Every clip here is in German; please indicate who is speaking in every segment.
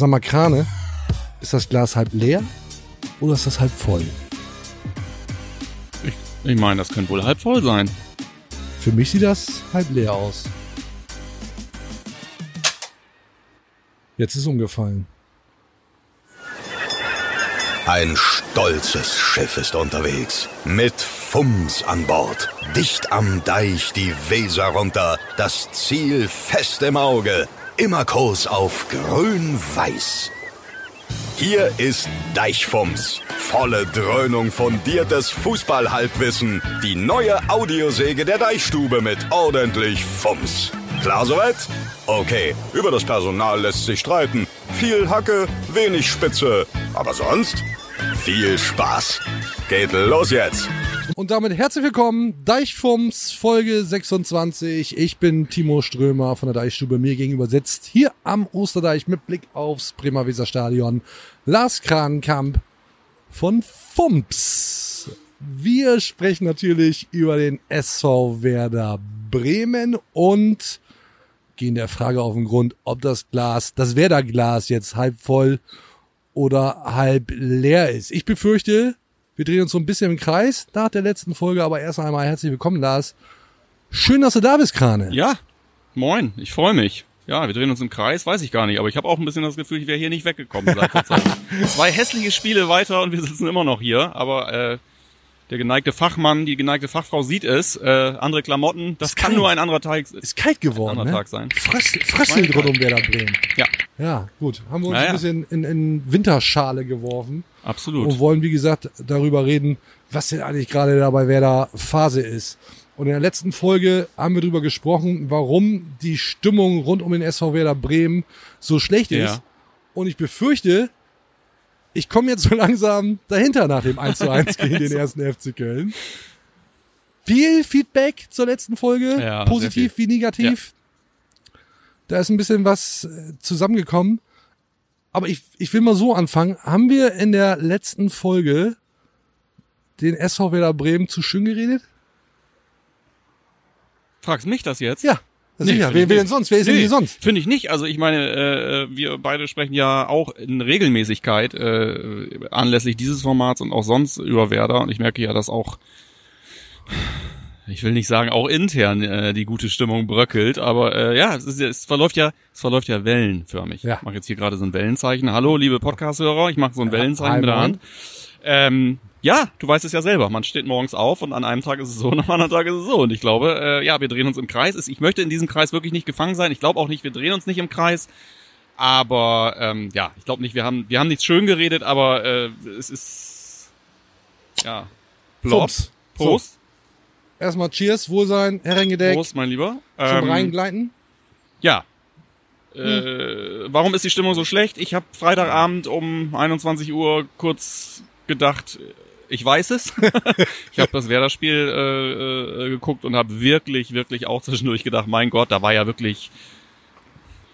Speaker 1: Sag mal, Krane, ist das Glas halb leer oder ist das halb voll?
Speaker 2: Ich, ich meine, das könnte wohl halb voll sein.
Speaker 1: Für mich sieht das halb leer aus. Jetzt ist umgefallen.
Speaker 3: Ein stolzes Schiff ist unterwegs. Mit Fums an Bord. Dicht am Deich die Weser runter. Das Ziel fest im Auge. Immer Kurs auf grün-weiß. Hier ist Deichfums. Volle Dröhnung fundiertes Fußballhalbwissen. Die neue Audiosäge der Deichstube mit ordentlich Fums. Klar soweit? Okay, über das Personal lässt sich streiten. Viel Hacke, wenig Spitze. Aber sonst viel Spaß. Geht los jetzt.
Speaker 1: Und damit herzlich willkommen, Deichfums Folge 26. Ich bin Timo Strömer von der Deichstube. Mir gegenüber sitzt hier am Osterdeich mit Blick aufs Bremer Weser Stadion Lars Kranenkamp von Fumps. Wir sprechen natürlich über den SV Werder Bremen und gehen der Frage auf den Grund, ob das Glas, das Werder Glas jetzt halb voll oder halb leer ist. Ich befürchte, wir drehen uns so ein bisschen im Kreis nach der letzten Folge, aber erst einmal herzlich willkommen, Lars. Schön, dass du da bist, Krane.
Speaker 2: Ja, moin, ich freue mich. Ja, wir drehen uns im Kreis, weiß ich gar nicht, aber ich habe auch ein bisschen das Gefühl, ich wäre hier nicht weggekommen seit. Zwei hässliche Spiele weiter und wir sitzen immer noch hier, aber äh, der geneigte Fachmann, die geneigte Fachfrau sieht es, äh, andere Klamotten, das
Speaker 1: Ist
Speaker 2: kann
Speaker 1: kalt.
Speaker 2: nur ein anderer Tag,
Speaker 1: Ist kalt geworden,
Speaker 2: anderer
Speaker 1: ne?
Speaker 2: Tag sein.
Speaker 1: Fröst, Fröstelt rund um Werder Bremen.
Speaker 2: Ja,
Speaker 1: Ja, gut. Haben wir uns
Speaker 2: Naja.
Speaker 1: ein bisschen in, in Winterschale geworfen
Speaker 2: absolut.
Speaker 1: und wollen, wie gesagt, darüber reden, was denn eigentlich gerade da bei Werder Phase ist. Und in der letzten Folge haben wir darüber gesprochen, warum die Stimmung rund um den SV Werder Bremen so schlecht
Speaker 2: Ja.
Speaker 1: ist. Und ich befürchte, ich komme jetzt so langsam dahinter nach dem 1 zu 1 gegen den ersten FC Köln. Viel Feedback zur letzten Folge,
Speaker 2: Ja,
Speaker 1: positiv wie negativ. Da ist ein bisschen was äh, zusammengekommen. Aber ich, ich will mal so anfangen. Haben wir in der letzten Folge den SV Werder Bremen zu schön geredet?
Speaker 2: Fragst mich das jetzt?
Speaker 1: Ja.
Speaker 2: Nee,
Speaker 1: sicher. Wer, wer denn sonst? Wer ist denn
Speaker 2: Nee,
Speaker 1: hier sonst?
Speaker 2: Finde ich nicht. Also ich meine, äh, wir beide sprechen ja auch in Regelmäßigkeit äh, anlässlich dieses Formats und auch sonst über Werder. Und ich merke ja, dass auch, ich will nicht sagen, auch intern äh, die gute Stimmung bröckelt, aber äh, ja, es, ist, ja- es verläuft ja, es verläuft ja wellenförmig.
Speaker 1: Ja.
Speaker 2: Ich mache jetzt hier gerade so ein Wellenzeichen. Hallo, liebe Podcast-Hörer, ich mache so ein Wellenzeichen
Speaker 1: hi,
Speaker 2: mit der. Hand. Ähm, ja, du weißt es ja selber. Man steht morgens auf und an einem Tag ist es so und am anderen Tag ist es so. Und ich glaube, äh, ja, wir drehen uns im Kreis. Ich möchte in diesem Kreis wirklich nicht gefangen sein. Ich glaube auch nicht, wir drehen uns nicht im Kreis. Aber ähm, ja, ich glaube nicht, wir haben, wir haben nichts schön geredet, aber äh, es ist ja.
Speaker 1: Fumps.
Speaker 2: Prost.
Speaker 1: Erstmal Cheers, Wohlsein, Herrengedeck,
Speaker 2: Prost, mein Lieber.
Speaker 1: zum
Speaker 2: Ähm,
Speaker 1: Reingleiten.
Speaker 2: Ja. Äh, warum ist die Stimmung so schlecht? Ich habe Freitagabend um 21 Uhr kurz gedacht, ich weiß es. ich habe das Werder-Spiel äh, äh, geguckt und habe wirklich, wirklich auch zwischendurch gedacht, mein Gott, da war ja wirklich,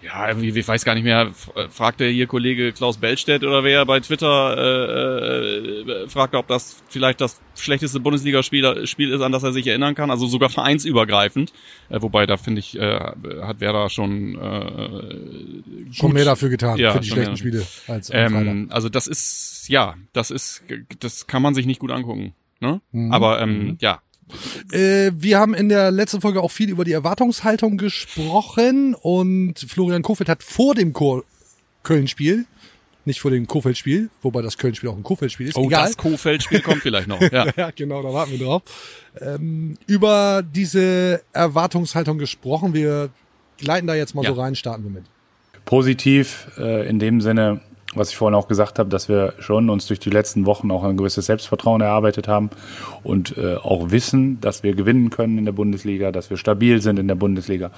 Speaker 2: ja, irgendwie, ich weiß gar nicht mehr, äh, fragte hier Kollege Klaus Bellstedt oder wer bei Twitter, äh, äh, fragte, ob das vielleicht das schlechteste Bundesligaspiel Spiel ist, an das er sich erinnern kann, also sogar vereinsübergreifend. Äh, wobei, da finde ich, äh, hat Werder schon äh,
Speaker 1: Schon mehr dafür getan,
Speaker 2: Ja,
Speaker 1: für die schlechten. Spiele als
Speaker 2: ähm, also das ist, ja, das ist, das kann man sich nicht gut angucken. Ne?
Speaker 1: Mhm.
Speaker 2: Aber ähm, ja,
Speaker 1: Äh, wir haben in der letzten Folge auch viel über die Erwartungshaltung gesprochen und Florian Kofeld hat vor dem Köln-Spiel, nicht vor dem Kofeld-Spiel, wobei das Köln-Spiel auch ein Kofeld-Spiel ist,
Speaker 2: oh,
Speaker 1: egal.
Speaker 2: das Kofeld-Spiel kommt vielleicht noch. Ja.
Speaker 1: Ja, genau, da warten wir drauf. Ähm, über diese Erwartungshaltung gesprochen. Wir gleiten da jetzt mal
Speaker 2: Ja.
Speaker 1: so rein, starten wir mit.
Speaker 4: positiv äh, in dem Sinne, was ich vorhin auch gesagt habe, dass wir schon uns durch die letzten Wochen auch ein gewisses Selbstvertrauen erarbeitet haben und äh, auch wissen, dass wir gewinnen können in der Bundesliga, dass wir stabil sind in der Bundesliga.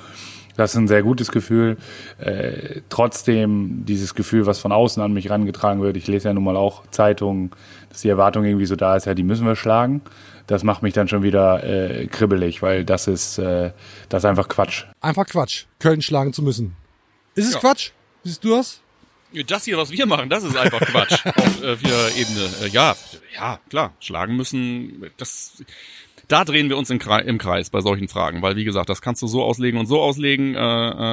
Speaker 4: Das ist ein sehr gutes Gefühl. Äh, trotzdem dieses Gefühl, was von außen an mich rangetragen wird. Ich lese ja nun mal auch Zeitungen, dass die Erwartung irgendwie so da ist, ja, die müssen wir schlagen. Das macht mich dann schon wieder äh, kribbelig, weil das ist, äh, das ist einfach Quatsch.
Speaker 1: Einfach Quatsch, Köln schlagen zu müssen. Ist es
Speaker 2: Ja.
Speaker 1: Quatsch? Siehst du das?
Speaker 2: Das hier, was wir machen, das ist einfach Quatsch auf äh, vieler Ebene. Äh, ja, ja, klar, schlagen müssen. Das, da drehen wir uns im Kreis, im Kreis bei solchen Fragen, weil wie gesagt, das kannst du so auslegen und so auslegen. Äh,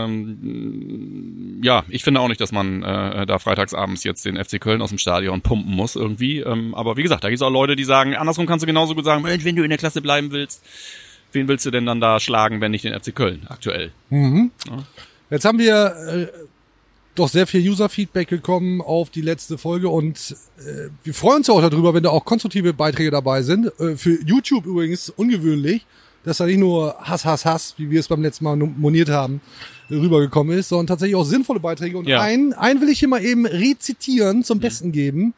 Speaker 2: ähm, ja, ich finde auch nicht, dass man äh, da freitagsabends jetzt den FC Köln aus dem Stadion pumpen muss irgendwie. Ähm, aber wie gesagt, da gibt es auch Leute, die sagen, andersrum kannst du genauso gut sagen, Mensch, wenn du in der Klasse bleiben willst, wen willst du denn dann da schlagen, wenn nicht den FC Köln aktuell?
Speaker 1: Jetzt haben wir äh, doch sehr viel User-Feedback bekommen auf die letzte Folge und äh, wir freuen uns ja auch darüber, wenn da auch konstruktive Beiträge dabei sind. Äh, für YouTube übrigens ungewöhnlich, dass da nicht nur Hass, Hass, Hass, wie wir es beim letzten Mal moniert haben, rübergekommen ist, sondern tatsächlich auch sinnvolle Beiträge. Und
Speaker 2: Ja.
Speaker 1: einen, einen will ich hier mal eben rezitieren, zum Besten geben,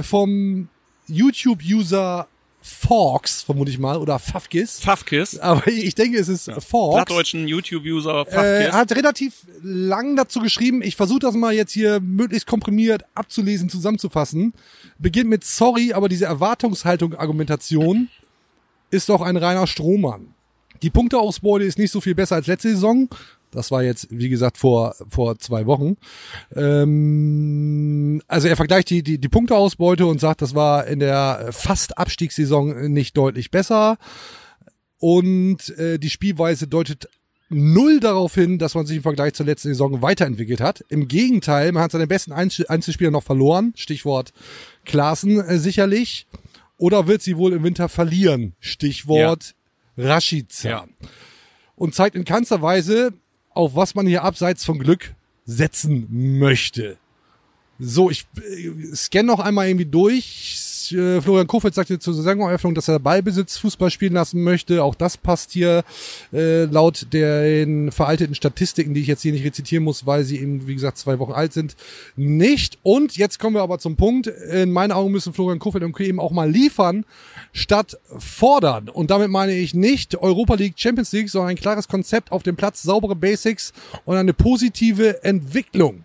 Speaker 1: vom YouTube-User Forks, vermute ich mal, oder Fafkis.
Speaker 2: Fafkis,
Speaker 1: Aber ich denke, es ist Forks.
Speaker 2: plattdeutschen YouTube-User
Speaker 1: Äh,
Speaker 2: Fafkis.
Speaker 1: hat relativ lang dazu geschrieben. Ich versuche das mal jetzt hier möglichst komprimiert abzulesen, zusammenzufassen. Beginnt mit Sorry, aber diese Erwartungshaltung-Argumentation ist doch ein reiner Strohmann. Die Punkteausbeute ist nicht so viel besser als letzte Saison. Das war jetzt, wie gesagt, vor, vor zwei Wochen. Ähm, also er vergleicht die, die, die Punkteausbeute und sagt, das war in der fast Abstiegssaison nicht deutlich besser. Und äh, die Spielweise deutet null darauf hin, dass man sich im Vergleich zur letzten Saison weiterentwickelt hat. Im Gegenteil, man hat seine besten Einzel Einzelspieler noch verloren. Stichwort Klaassen äh, sicherlich. Oder wird sie wohl im Winter verlieren? Stichwort Rashica.
Speaker 2: Ja.
Speaker 1: Und zeigt in keinster Weise, auf was man hier abseits von Glück setzen möchte. So, ich äh, scanne noch einmal irgendwie durch. Äh, Florian Kofeld sagte zur Saisoneröffnung, dass er Ballbesitz Fußball spielen lassen möchte. Auch das passt hier äh, laut den veralteten Statistiken, die ich jetzt hier nicht rezitieren muss, weil sie eben, wie gesagt, zwei Wochen alt sind, nicht. Und jetzt kommen wir aber zum Punkt. In meinen Augen müssen Florian Kofeld und Co. eben auch mal liefern, statt fordern. Und damit meine ich nicht Europa League, Champions League, sondern ein klares Konzept auf dem Platz, saubere Basics und eine positive Entwicklung.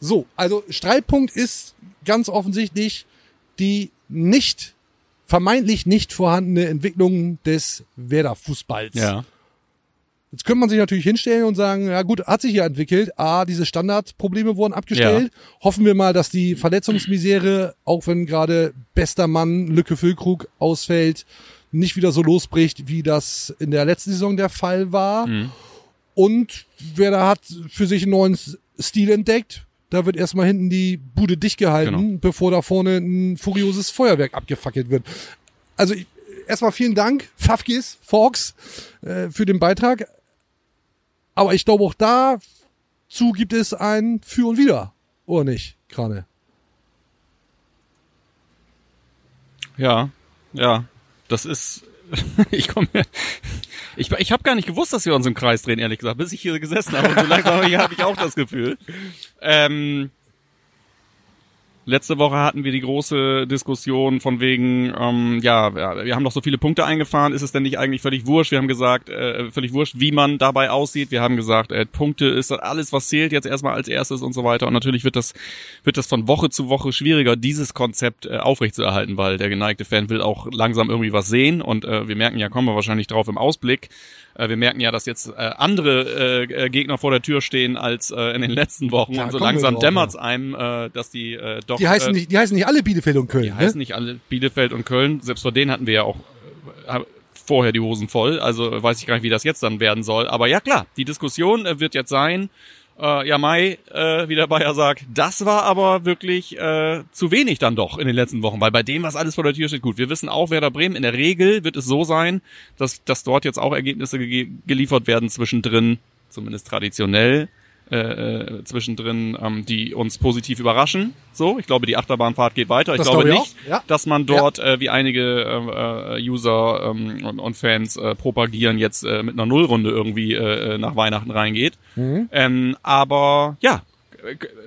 Speaker 1: So, also Streitpunkt ist ganz offensichtlich die nicht, vermeintlich nicht vorhandene Entwicklung des Werder-Fußballs.
Speaker 2: ja.
Speaker 1: Jetzt könnte man sich natürlich hinstellen und sagen, ja gut, hat sich ja entwickelt. A, diese Standardprobleme wurden abgestellt. Hoffen wir mal, dass die Verletzungsmisere, auch wenn gerade bester Mann Lücke Füllkrug ausfällt, nicht wieder so losbricht, wie das in der letzten Saison der Fall war. Und wer da hat für sich einen neuen Stil entdeckt, da wird erstmal hinten die Bude dicht gehalten,
Speaker 2: Genau.
Speaker 1: bevor da vorne ein furioses Feuerwerk abgefackelt wird. Also erstmal vielen Dank, Fafkis, Fox, äh, für den Beitrag. Aber ich glaube auch dazu gibt es ein Für und Wider. Oder nicht, Krane?
Speaker 2: Ja, ja. Das ist. ich komme. Ich, ich habe gar nicht gewusst, dass wir uns im Kreis drehen, ehrlich gesagt, bis ich hier gesessen habe. Und so langsam habe ich auch das Gefühl. Ähm, letzte Woche hatten wir die große Diskussion von wegen, ähm, ja, wir haben doch so viele Punkte eingefahren, ist es denn nicht eigentlich völlig wurscht? Wir haben gesagt, äh, völlig wurscht, wie man dabei aussieht. Wir haben gesagt, äh, Punkte ist alles, was zählt jetzt erstmal als erstes und so weiter. Und natürlich wird das, wird das von Woche zu Woche schwieriger, dieses Konzept äh, aufrechtzuerhalten, weil der geneigte Fan will auch langsam irgendwie was sehen. Und äh, wir merken ja, kommen wir wahrscheinlich drauf im Ausblick, äh, wir merken ja, dass jetzt äh, andere äh, Gegner vor der Tür stehen als äh, in den letzten Wochen.
Speaker 1: Da
Speaker 2: und so langsam dämmert's einem, äh, dass die äh, doch
Speaker 1: Die heißen
Speaker 2: äh,
Speaker 1: nicht, die heißen nicht alle Bielefeld und Köln.
Speaker 2: die
Speaker 1: ne?
Speaker 2: heißen nicht alle Bielefeld und Köln. Selbst vor denen hatten wir ja auch äh, vorher die Hosen voll. Also weiß ich gar nicht, wie das jetzt dann werden soll. Aber ja klar, die Diskussion äh, wird jetzt sein. Äh, ja, Mai, äh, wie der Bayer sagt, das war aber wirklich äh, zu wenig dann doch in den letzten Wochen, weil bei dem, was alles vor der Tür steht, gut, wir wissen auch, Werder Bremen, in der Regel wird es so sein, dass, dass dort jetzt auch Ergebnisse ge geliefert werden zwischendrin, zumindest traditionell, äh, äh, zwischendrin, ähm, die uns positiv überraschen. So, ich glaube, die Achterbahnfahrt geht weiter. Ich
Speaker 1: Das
Speaker 2: glaube
Speaker 1: glaube ich
Speaker 2: nicht,
Speaker 1: ja.
Speaker 2: dass man dort, äh, wie einige äh, äh, User ähm, und, und Fans äh, propagieren, jetzt äh, mit einer Nullrunde irgendwie äh, äh, nach Weihnachten reingeht.
Speaker 1: Mhm.
Speaker 2: Ähm, aber ja,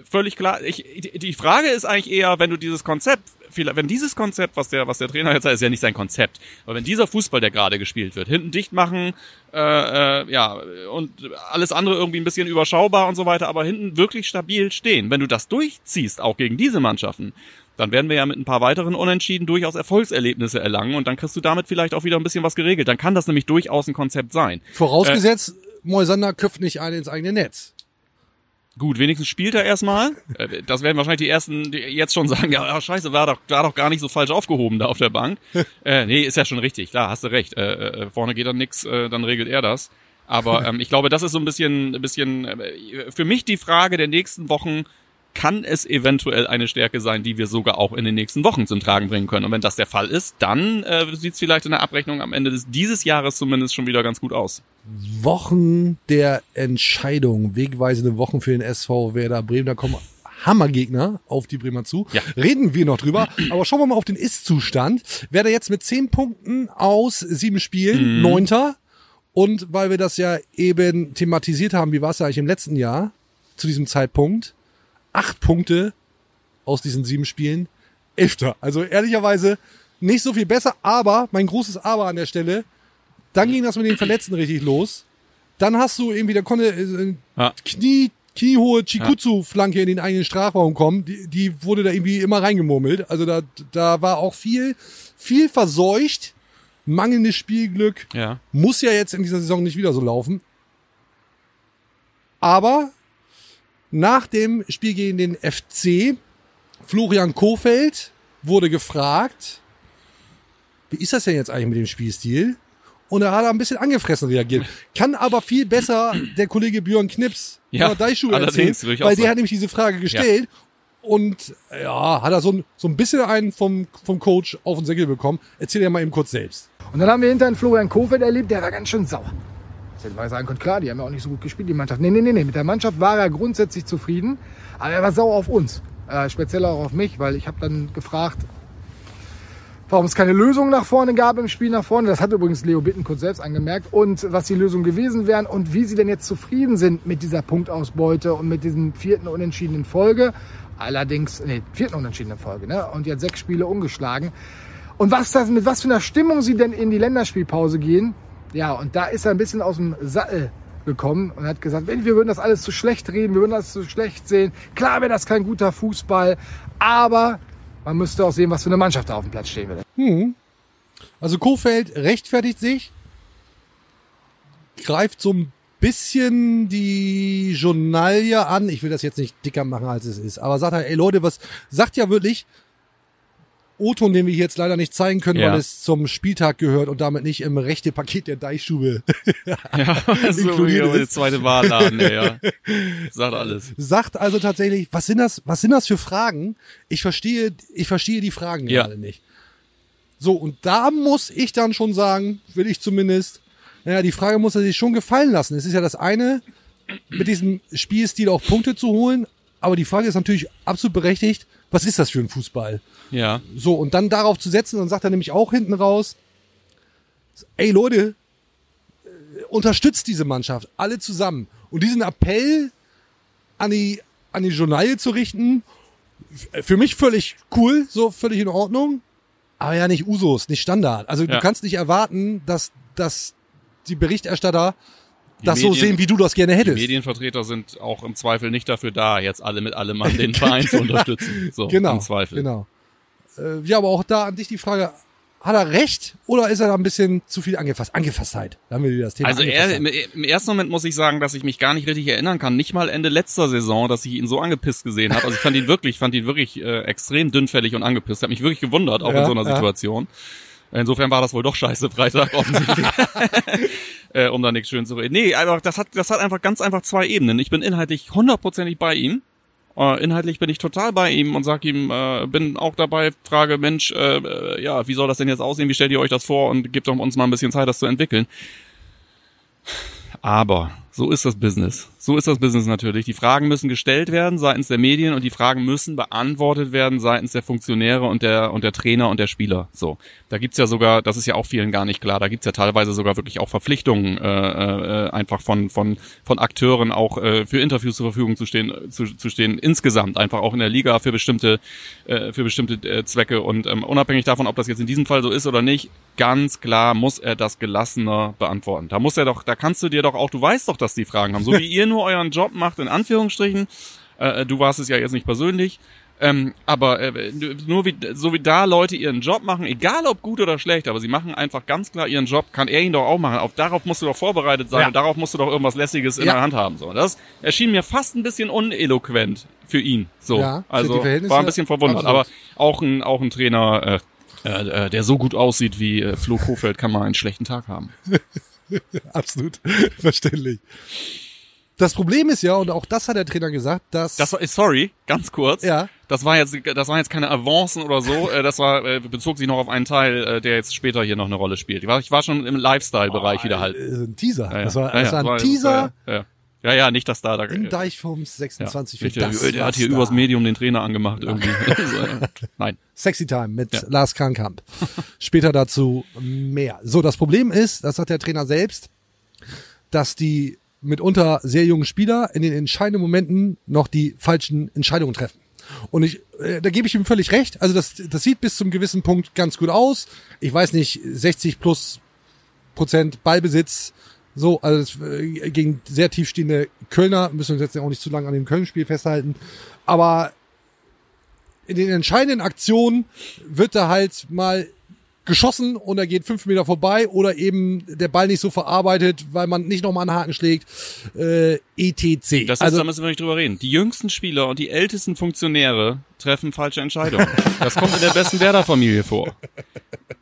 Speaker 2: völlig klar. Ich, die- Frage ist eigentlich eher, wenn du dieses Konzept, wenn dieses Konzept, was der, was der Trainer jetzt sagt, ist ja nicht sein Konzept, aber wenn dieser Fußball, der gerade gespielt wird, hinten dicht machen, äh, äh, ja, und alles andere irgendwie ein bisschen überschaubar und so weiter, aber hinten wirklich stabil stehen. Wenn du das durchziehst, auch gegen diese Mannschaften, dann werden wir ja mit ein paar weiteren Unentschieden durchaus Erfolgserlebnisse erlangen und dann kriegst du damit vielleicht auch wieder ein bisschen was geregelt. Dann kann das nämlich durchaus ein Konzept sein.
Speaker 1: Vorausgesetzt, Moisander köpft nicht einen ins eigene Netz.
Speaker 2: Gut, wenigstens spielt er erstmal. Äh, Das werden wahrscheinlich die ersten die jetzt schon sagen, ja, ja, scheiße, war doch, war doch gar nicht so falsch aufgehoben da auf der Bank. äh, nee, ist ja schon richtig, klar, hast du recht. Äh, äh, vorne geht dann nix, äh, dann regelt er das. Aber ähm, ich glaube, das ist so ein bisschen, ein bisschen äh, für mich die Frage der nächsten Wochen, kann es eventuell eine Stärke sein, die wir sogar auch in den nächsten Wochen zum Tragen bringen können. Und wenn das der Fall ist, dann äh, sieht es vielleicht in der Abrechnung am Ende des, dieses Jahres zumindest schon wieder ganz gut aus.
Speaker 1: Wochen der Entscheidung, wegweisende Wochen für den SV Werder Bremen. Da kommen Hammergegner auf die Bremer zu.
Speaker 2: Ja.
Speaker 1: Reden wir noch drüber. Aber schauen wir mal auf den Ist-Zustand. Werder jetzt mit zehn Punkten aus sieben Spielen, neunter. Und weil wir das ja eben thematisiert haben, wie war es eigentlich im letzten Jahr zu diesem Zeitpunkt? Acht Punkte aus diesen sieben Spielen, elfter. Also ehrlicherweise nicht so viel besser, aber mein großes Aber an der Stelle, dann ging das mit den Verletzten richtig los. Dann hast du irgendwie, da konnte äh,
Speaker 2: Ja.
Speaker 1: Knie, kniehohe Chikutsu-Flanke in den eigenen Strafraum kommen. Die, die wurde da irgendwie immer reingemurmelt. Also da, da war auch viel, viel verseucht. Mangelndes Spielglück.
Speaker 2: Ja.
Speaker 1: Muss ja jetzt in dieser Saison nicht wieder so laufen. Aber nach dem Spiel gegen den FC, Florian Kofeld wurde gefragt, wie ist das denn jetzt eigentlich mit dem Spielstil? Und er hat ein bisschen angefressen reagiert. Kann aber viel besser der Kollege Björn Knips
Speaker 2: Ja,
Speaker 1: von der Deichschuhe erzählen, weil der hat nämlich diese Frage gestellt und ja, hat er so ein, so ein bisschen einen vom, vom Coach auf den Säckel bekommen. Erzähl dir mal eben kurz selbst.
Speaker 5: Und dann haben wir hinterher einen Florian Kofeld erlebt, der war ganz schön sauer. Hätte man sagen können, klar, die haben ja auch nicht so gut gespielt, die Mannschaft. Nee, nee, nee, nee, mit der Mannschaft war er grundsätzlich zufrieden, aber er war sauer auf uns. Äh, speziell auch auf mich, weil ich habe dann gefragt, warum es keine Lösung nach vorne gab im Spiel nach vorne. Das hat übrigens Leo Bittenkurt selbst angemerkt. Und was die Lösungen gewesen wären und wie sie denn jetzt zufrieden sind mit dieser Punktausbeute und mit diesem vierten Unentschieden in Folge. Allerdings, nee, vierten Unentschieden in Folge, ne? Und jetzt sechs Spiele ungeschlagen. Und was das, mit was für einer Stimmung sie denn in die Länderspielpause gehen. Ja, und da ist er ein bisschen aus dem Sattel gekommen und hat gesagt, wenn wir würden das alles zu schlecht reden, wir würden das zu schlecht sehen. Klar wäre das kein guter Fußball, aber man müsste auch sehen, was für eine Mannschaft da auf dem Platz stehen würde.
Speaker 1: Also Kofeld rechtfertigt sich, greift so ein bisschen die Journalie an. Ich will das jetzt nicht dicker machen, als es ist. Aber sagt er, ey Leute, was sagt ja wirklich O-Ton, den wir hier jetzt leider nicht zeigen können,
Speaker 2: Ja.
Speaker 1: weil es zum Spieltag gehört und damit nicht im rechte Paket der Deichstube
Speaker 2: Ja, so
Speaker 1: Inkludiert
Speaker 2: wie
Speaker 1: ist.
Speaker 2: zweite Wahlladen, ja. Sagt alles.
Speaker 1: sagt also tatsächlich, was sind das, was sind das für Fragen? Ich verstehe, ich verstehe die Fragen
Speaker 2: Ja.
Speaker 1: gerade nicht. So, und da muss ich dann schon sagen, will ich zumindest, naja, die Frage muss er sich schon gefallen lassen. Es ist ja das eine, mit diesem Spielstil auch Punkte zu holen, aber die Frage ist natürlich absolut berechtigt, was ist das für ein Fußball?
Speaker 2: Ja.
Speaker 1: So, und dann darauf zu setzen, dann sagt er nämlich auch hinten raus, ey Leute, äh, unterstützt diese Mannschaft, alle zusammen. Und diesen Appell an die, an die Journalie zu richten, für mich völlig cool, so völlig in Ordnung, aber ja nicht Usus, nicht Standard. Also
Speaker 2: Ja.
Speaker 1: du kannst nicht erwarten, dass, dass die Berichterstatter
Speaker 2: Die
Speaker 1: das so
Speaker 2: Medien-
Speaker 1: sehen, wie du das gerne
Speaker 2: Die
Speaker 1: hättest.
Speaker 2: Medienvertreter sind auch im Zweifel nicht dafür da, jetzt alle mit allem an den Verein zu unterstützen. So,
Speaker 1: Genau,
Speaker 2: im Zweifel.
Speaker 1: genau. Äh, ja, aber auch da an dich die Frage, hat er recht oder ist er da ein bisschen zu viel angefasst? Angefasstheit, da haben wir wieder das Thema
Speaker 2: Also er, im, im ersten Moment muss ich sagen, dass ich mich gar nicht richtig erinnern kann. Nicht mal Ende letzter Saison, dass ich ihn so angepisst gesehen habe. Also ich fand ihn wirklich, fand ihn wirklich äh, extrem dünnfällig und angepisst. Hat mich wirklich gewundert, auch
Speaker 1: Ja,
Speaker 2: in so einer
Speaker 1: ja.
Speaker 2: Situation. Insofern war das wohl doch scheiße Freitag offensichtlich. äh, um da nichts schön zu reden. Nee, einfach, das hat, das hat einfach ganz einfach zwei Ebenen. Ich bin inhaltlich hundertprozentig bei ihm. Äh, inhaltlich bin ich total bei ihm und sag ihm, äh, bin auch dabei, frage, Mensch, äh, äh, ja, wie soll das denn jetzt aussehen? Wie stellt ihr euch das vor? Und gebt doch uns mal ein bisschen Zeit, das zu entwickeln. Aber so ist das Business. So ist das Business natürlich. Die Fragen müssen gestellt werden seitens der Medien und die Fragen müssen beantwortet werden seitens der Funktionäre und der und der Trainer und der Spieler. So, da gibt's ja sogar, das ist ja auch vielen gar nicht klar. Da gibt's ja teilweise sogar wirklich auch Verpflichtungen, äh, äh, einfach von von von Akteuren auch äh, für Interviews zur Verfügung zu stehen, zu, zu stehen insgesamt einfach auch in der Liga für bestimmte äh, für bestimmte äh, Zwecke und ähm, unabhängig davon, ob das jetzt in diesem Fall so ist oder nicht, ganz klar muss er das gelassener beantworten. Da muss er doch, da kannst du dir doch auch, du weißt doch, dass die Fragen haben, so wie ihr nur euren Job macht in Anführungsstrichen. Äh, du warst es ja jetzt nicht persönlich. Ähm, aber äh, nur wie, so wie da Leute ihren Job machen, egal ob gut oder schlecht, aber sie machen einfach ganz klar ihren Job, kann er ihn doch auch machen. Auf, darauf musst du doch vorbereitet sein
Speaker 1: Ja.
Speaker 2: und darauf musst du doch irgendwas Lässiges in
Speaker 1: Ja.
Speaker 2: der Hand haben. So, das erschien mir fast ein bisschen uneloquent für ihn. So,
Speaker 1: Ja,
Speaker 2: also war ein bisschen verwundert.
Speaker 1: absolut.
Speaker 2: Aber auch ein auch ein Trainer, äh, äh, äh, der so gut aussieht wie äh, Flo Kofeld, kann mal einen schlechten Tag haben.
Speaker 1: Absolut verständlich. Das Problem ist ja, und auch das hat der Trainer gesagt, dass
Speaker 2: Das war, sorry, ganz kurz.
Speaker 1: Ja.
Speaker 2: Das war jetzt, das waren jetzt keine Avancen oder so. Äh, das war, äh, bezog sich noch auf einen Teil, äh, der jetzt später hier noch eine Rolle spielt. Ich war, ich war schon im Lifestyle-Bereich wieder halt.
Speaker 1: ein Teaser.
Speaker 2: Ja, ja.
Speaker 1: Das war,
Speaker 2: Ja,
Speaker 1: das
Speaker 2: ja,
Speaker 1: war ein Teaser
Speaker 2: Ja, ja. ja, ja, nicht, dass da, da
Speaker 1: in
Speaker 2: ja.
Speaker 1: Deichforms 26 für
Speaker 2: Der,
Speaker 1: das,
Speaker 2: der hat hier
Speaker 1: da-
Speaker 2: übers Medium den Trainer angemacht irgendwie. Ja. Nein.
Speaker 1: Sexy Time mit
Speaker 2: Ja.
Speaker 1: Lars Krankamp. Später dazu mehr. So, das Problem ist, das sagt der Trainer selbst, dass die mitunter sehr jungen Spieler in den entscheidenden Momenten noch die falschen Entscheidungen treffen. Und ich, äh, da gebe ich ihm völlig recht. Also das, das sieht bis zum gewissen Punkt ganz gut aus. Ich weiß nicht, 60 plus Prozent Ballbesitz. So, also das, äh, gegen sehr tiefstehende Kölner müssen wir uns jetzt auch nicht zu lange an dem Köln-Spiel festhalten. Aber in den entscheidenden Aktionen wird da halt mal geschossen und er geht fünf Meter vorbei oder eben der Ball nicht so verarbeitet, weil man nicht nochmal einen Haken schlägt, äh, etc.
Speaker 2: Das ist,
Speaker 1: also
Speaker 2: da müssen wir nicht drüber reden. Die jüngsten Spieler und die ältesten Funktionäre treffen falsche Entscheidungen. Das kommt in der besten Werder-Familie vor.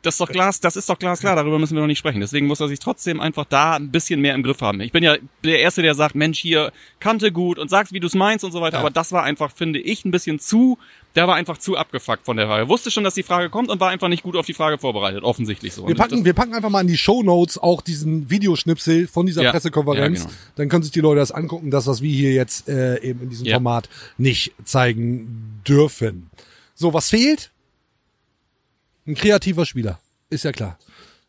Speaker 2: Das ist doch Glas, das ist doch glasklar, darüber müssen wir noch nicht sprechen. Deswegen muss er sich trotzdem einfach da ein bisschen mehr im Griff haben. Ich bin ja der Erste, der sagt, Mensch, hier, Kante gut und sagst, wie du es meinst und so weiter. Aber das war einfach, finde ich, ein bisschen zu, der war einfach zu abgefuckt von der Frage. Wusste schon, dass die Frage kommt und war einfach nicht gut auf die Frage vorbereitet. Offensichtlich so.
Speaker 1: wir packen, wir packen einfach mal in die Show Notes auch diesen Videoschnipsel von dieser
Speaker 2: Ja.
Speaker 1: Pressekonferenz.
Speaker 2: Ja, genau.
Speaker 1: Dann können sich die Leute das angucken, das, was wir hier jetzt äh, eben in diesem
Speaker 2: Ja.
Speaker 1: Format nicht zeigen dürfen. So, was fehlt? Ein kreativer Spieler, ist ja klar.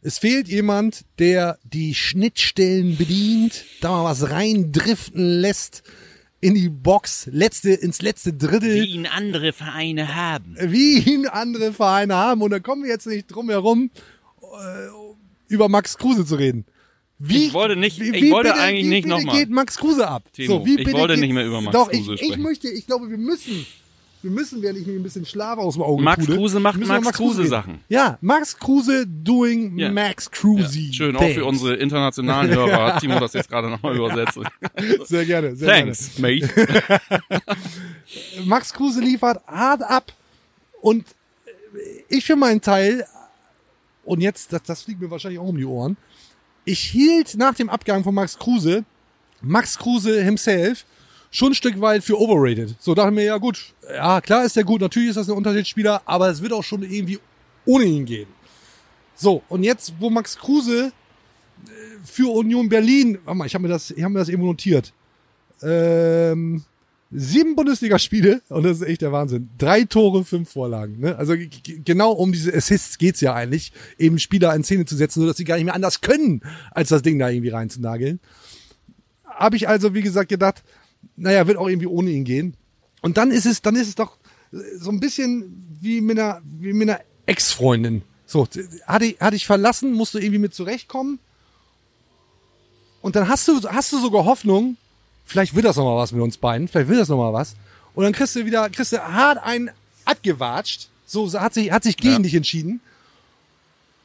Speaker 1: Es fehlt jemand, der die Schnittstellen bedient, da mal was reindriften lässt in die Box, letzte, ins letzte Drittel
Speaker 2: wie ihn andere Vereine haben.
Speaker 1: wie ihn andere Vereine haben. Und da kommen wir jetzt nicht drum herum, äh, über Max Kruse zu reden. Wie,
Speaker 2: Ich wollte nicht- ich wollte eigentlich
Speaker 1: wie
Speaker 2: nicht
Speaker 1: bitte
Speaker 2: noch mal.
Speaker 1: geht Max Kruse ab?
Speaker 2: Timo,
Speaker 1: so, wie
Speaker 2: ich
Speaker 1: bitte
Speaker 2: wollte
Speaker 1: geht,
Speaker 2: nicht mehr über Max
Speaker 1: Doch,
Speaker 2: Kruse
Speaker 1: ich, ich
Speaker 2: sprechen.
Speaker 1: möchte, ich glaube, wir müssen, wir müssen, während ich mir ein bisschen Schlaf aus dem Auge
Speaker 2: Max
Speaker 1: pudel,
Speaker 2: Kruse macht
Speaker 1: wir
Speaker 2: Max
Speaker 1: Kruse
Speaker 2: Kruse. Sachen.
Speaker 1: Ja, Max Kruse doing
Speaker 2: Ja.
Speaker 1: Max Kruse.
Speaker 2: Ja, schön, auch
Speaker 1: things.
Speaker 2: für unsere internationalen Hörer hat Timo das jetzt gerade nochmal übersetzt.
Speaker 1: Sehr gerne, sehr
Speaker 2: Thanks, mate.
Speaker 1: gerne. Max Kruse liefert hart ab. Und ich für meinen Teil, und jetzt, das, das fliegt mir wahrscheinlich auch um die Ohren, ich hielt nach dem Abgang von Max Kruse, Max Kruse himself, schon ein Stück weit für overrated. So dachte mir, ja gut, ja klar ist der gut, natürlich ist das ein Unterschiedsspieler, aber es wird auch schon irgendwie ohne ihn gehen. So, und jetzt, wo Max Kruse äh, für Union Berlin, warte mal, ich habe mir das, ich habe mir das eben notiert. Ähm, sieben Bundesligaspiele und das ist echt der Wahnsinn. Drei Tore, fünf Vorlagen. Ne? Also genau um diese Assists geht's ja eigentlich, eben Spieler in Szene zu setzen, sodass sie gar nicht mehr anders können, als das Ding da irgendwie reinzunageln. Habe ich also, wie gesagt, gedacht, naja, wird auch irgendwie ohne ihn gehen. Und dann ist es, dann ist es doch äh, so ein bisschen wie mit einer, wie mit einer Ex-Freundin. So, hatte ich, hatte ich verlassen, musst du irgendwie mit zurechtkommen. Und dann hast du, hast du sogar Hoffnung, vielleicht wird das noch mal was mit uns beiden, vielleicht wird das noch mal was. Und dann kriegst du wieder, kriegst du hart einen abgewatscht. So, hat sich, hat sich gegen
Speaker 2: Ja.
Speaker 1: dich entschieden.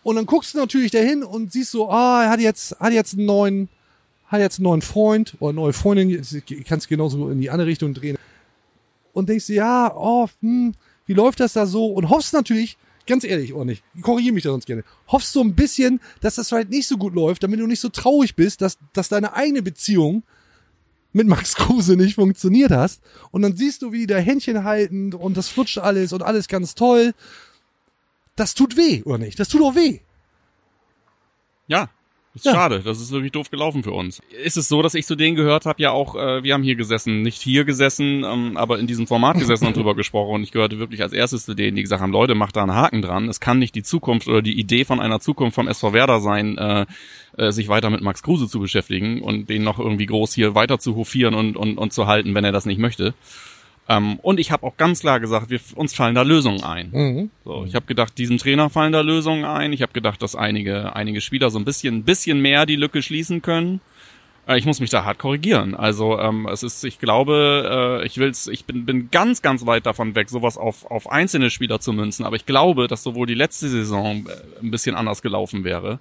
Speaker 1: Und dann guckst du natürlich dahin und siehst so, ah, er hat jetzt, hat jetzt einen neuen, hat jetzt einen neuen Freund oder eine neue Freundin, kannst genauso in die andere Richtung drehen. Und denkst dir, ja, oh, hm, wie läuft das da so? Und hoffst natürlich, ganz ehrlich, auch nicht, korrigiere mich da sonst gerne, hoffst so ein bisschen, dass das vielleicht nicht so gut läuft, damit du nicht so traurig bist, dass, dass deine eigene Beziehung mit Max Kruse nicht funktioniert hast. Und dann siehst du, wie die da Händchen halten und das flutscht alles und alles ganz toll. Das tut weh, oder nicht? Das tut auch weh.
Speaker 2: Ja. Ist
Speaker 1: Ja.
Speaker 2: schade, das ist wirklich doof gelaufen für uns. Ist es so, dass ich zu denen gehört habe, ja auch, äh, wir haben hier gesessen, nicht hier gesessen, ähm, aber in diesem Format gesessen und drüber gesprochen und ich gehörte wirklich als erstes zu denen, die gesagt haben, Leute, macht da einen Haken dran. Es kann nicht die Zukunft oder die Idee von einer Zukunft vom SV Werder sein, äh, äh, sich weiter mit Max Kruse zu beschäftigen und den noch irgendwie groß hier weiter zu hofieren und, und, und zu halten, wenn er das nicht möchte. Ähm, und ich habe auch ganz klar gesagt, wir, uns fallen da Lösungen ein.
Speaker 1: Mhm.
Speaker 2: So, ich habe gedacht, diesem Trainer fallen da Lösungen ein. Ich habe gedacht, dass einige, einige Spieler so ein bisschen, ein bisschen mehr die Lücke schließen können. Äh, Ich muss mich da hart korrigieren. Also ähm, es ist, ich glaube, äh, ich will's, ich bin, bin ganz, ganz weit davon weg, sowas auf, auf einzelne Spieler zu münzen. Aber ich glaube, dass sowohl die letzte Saison äh, ein bisschen anders gelaufen wäre.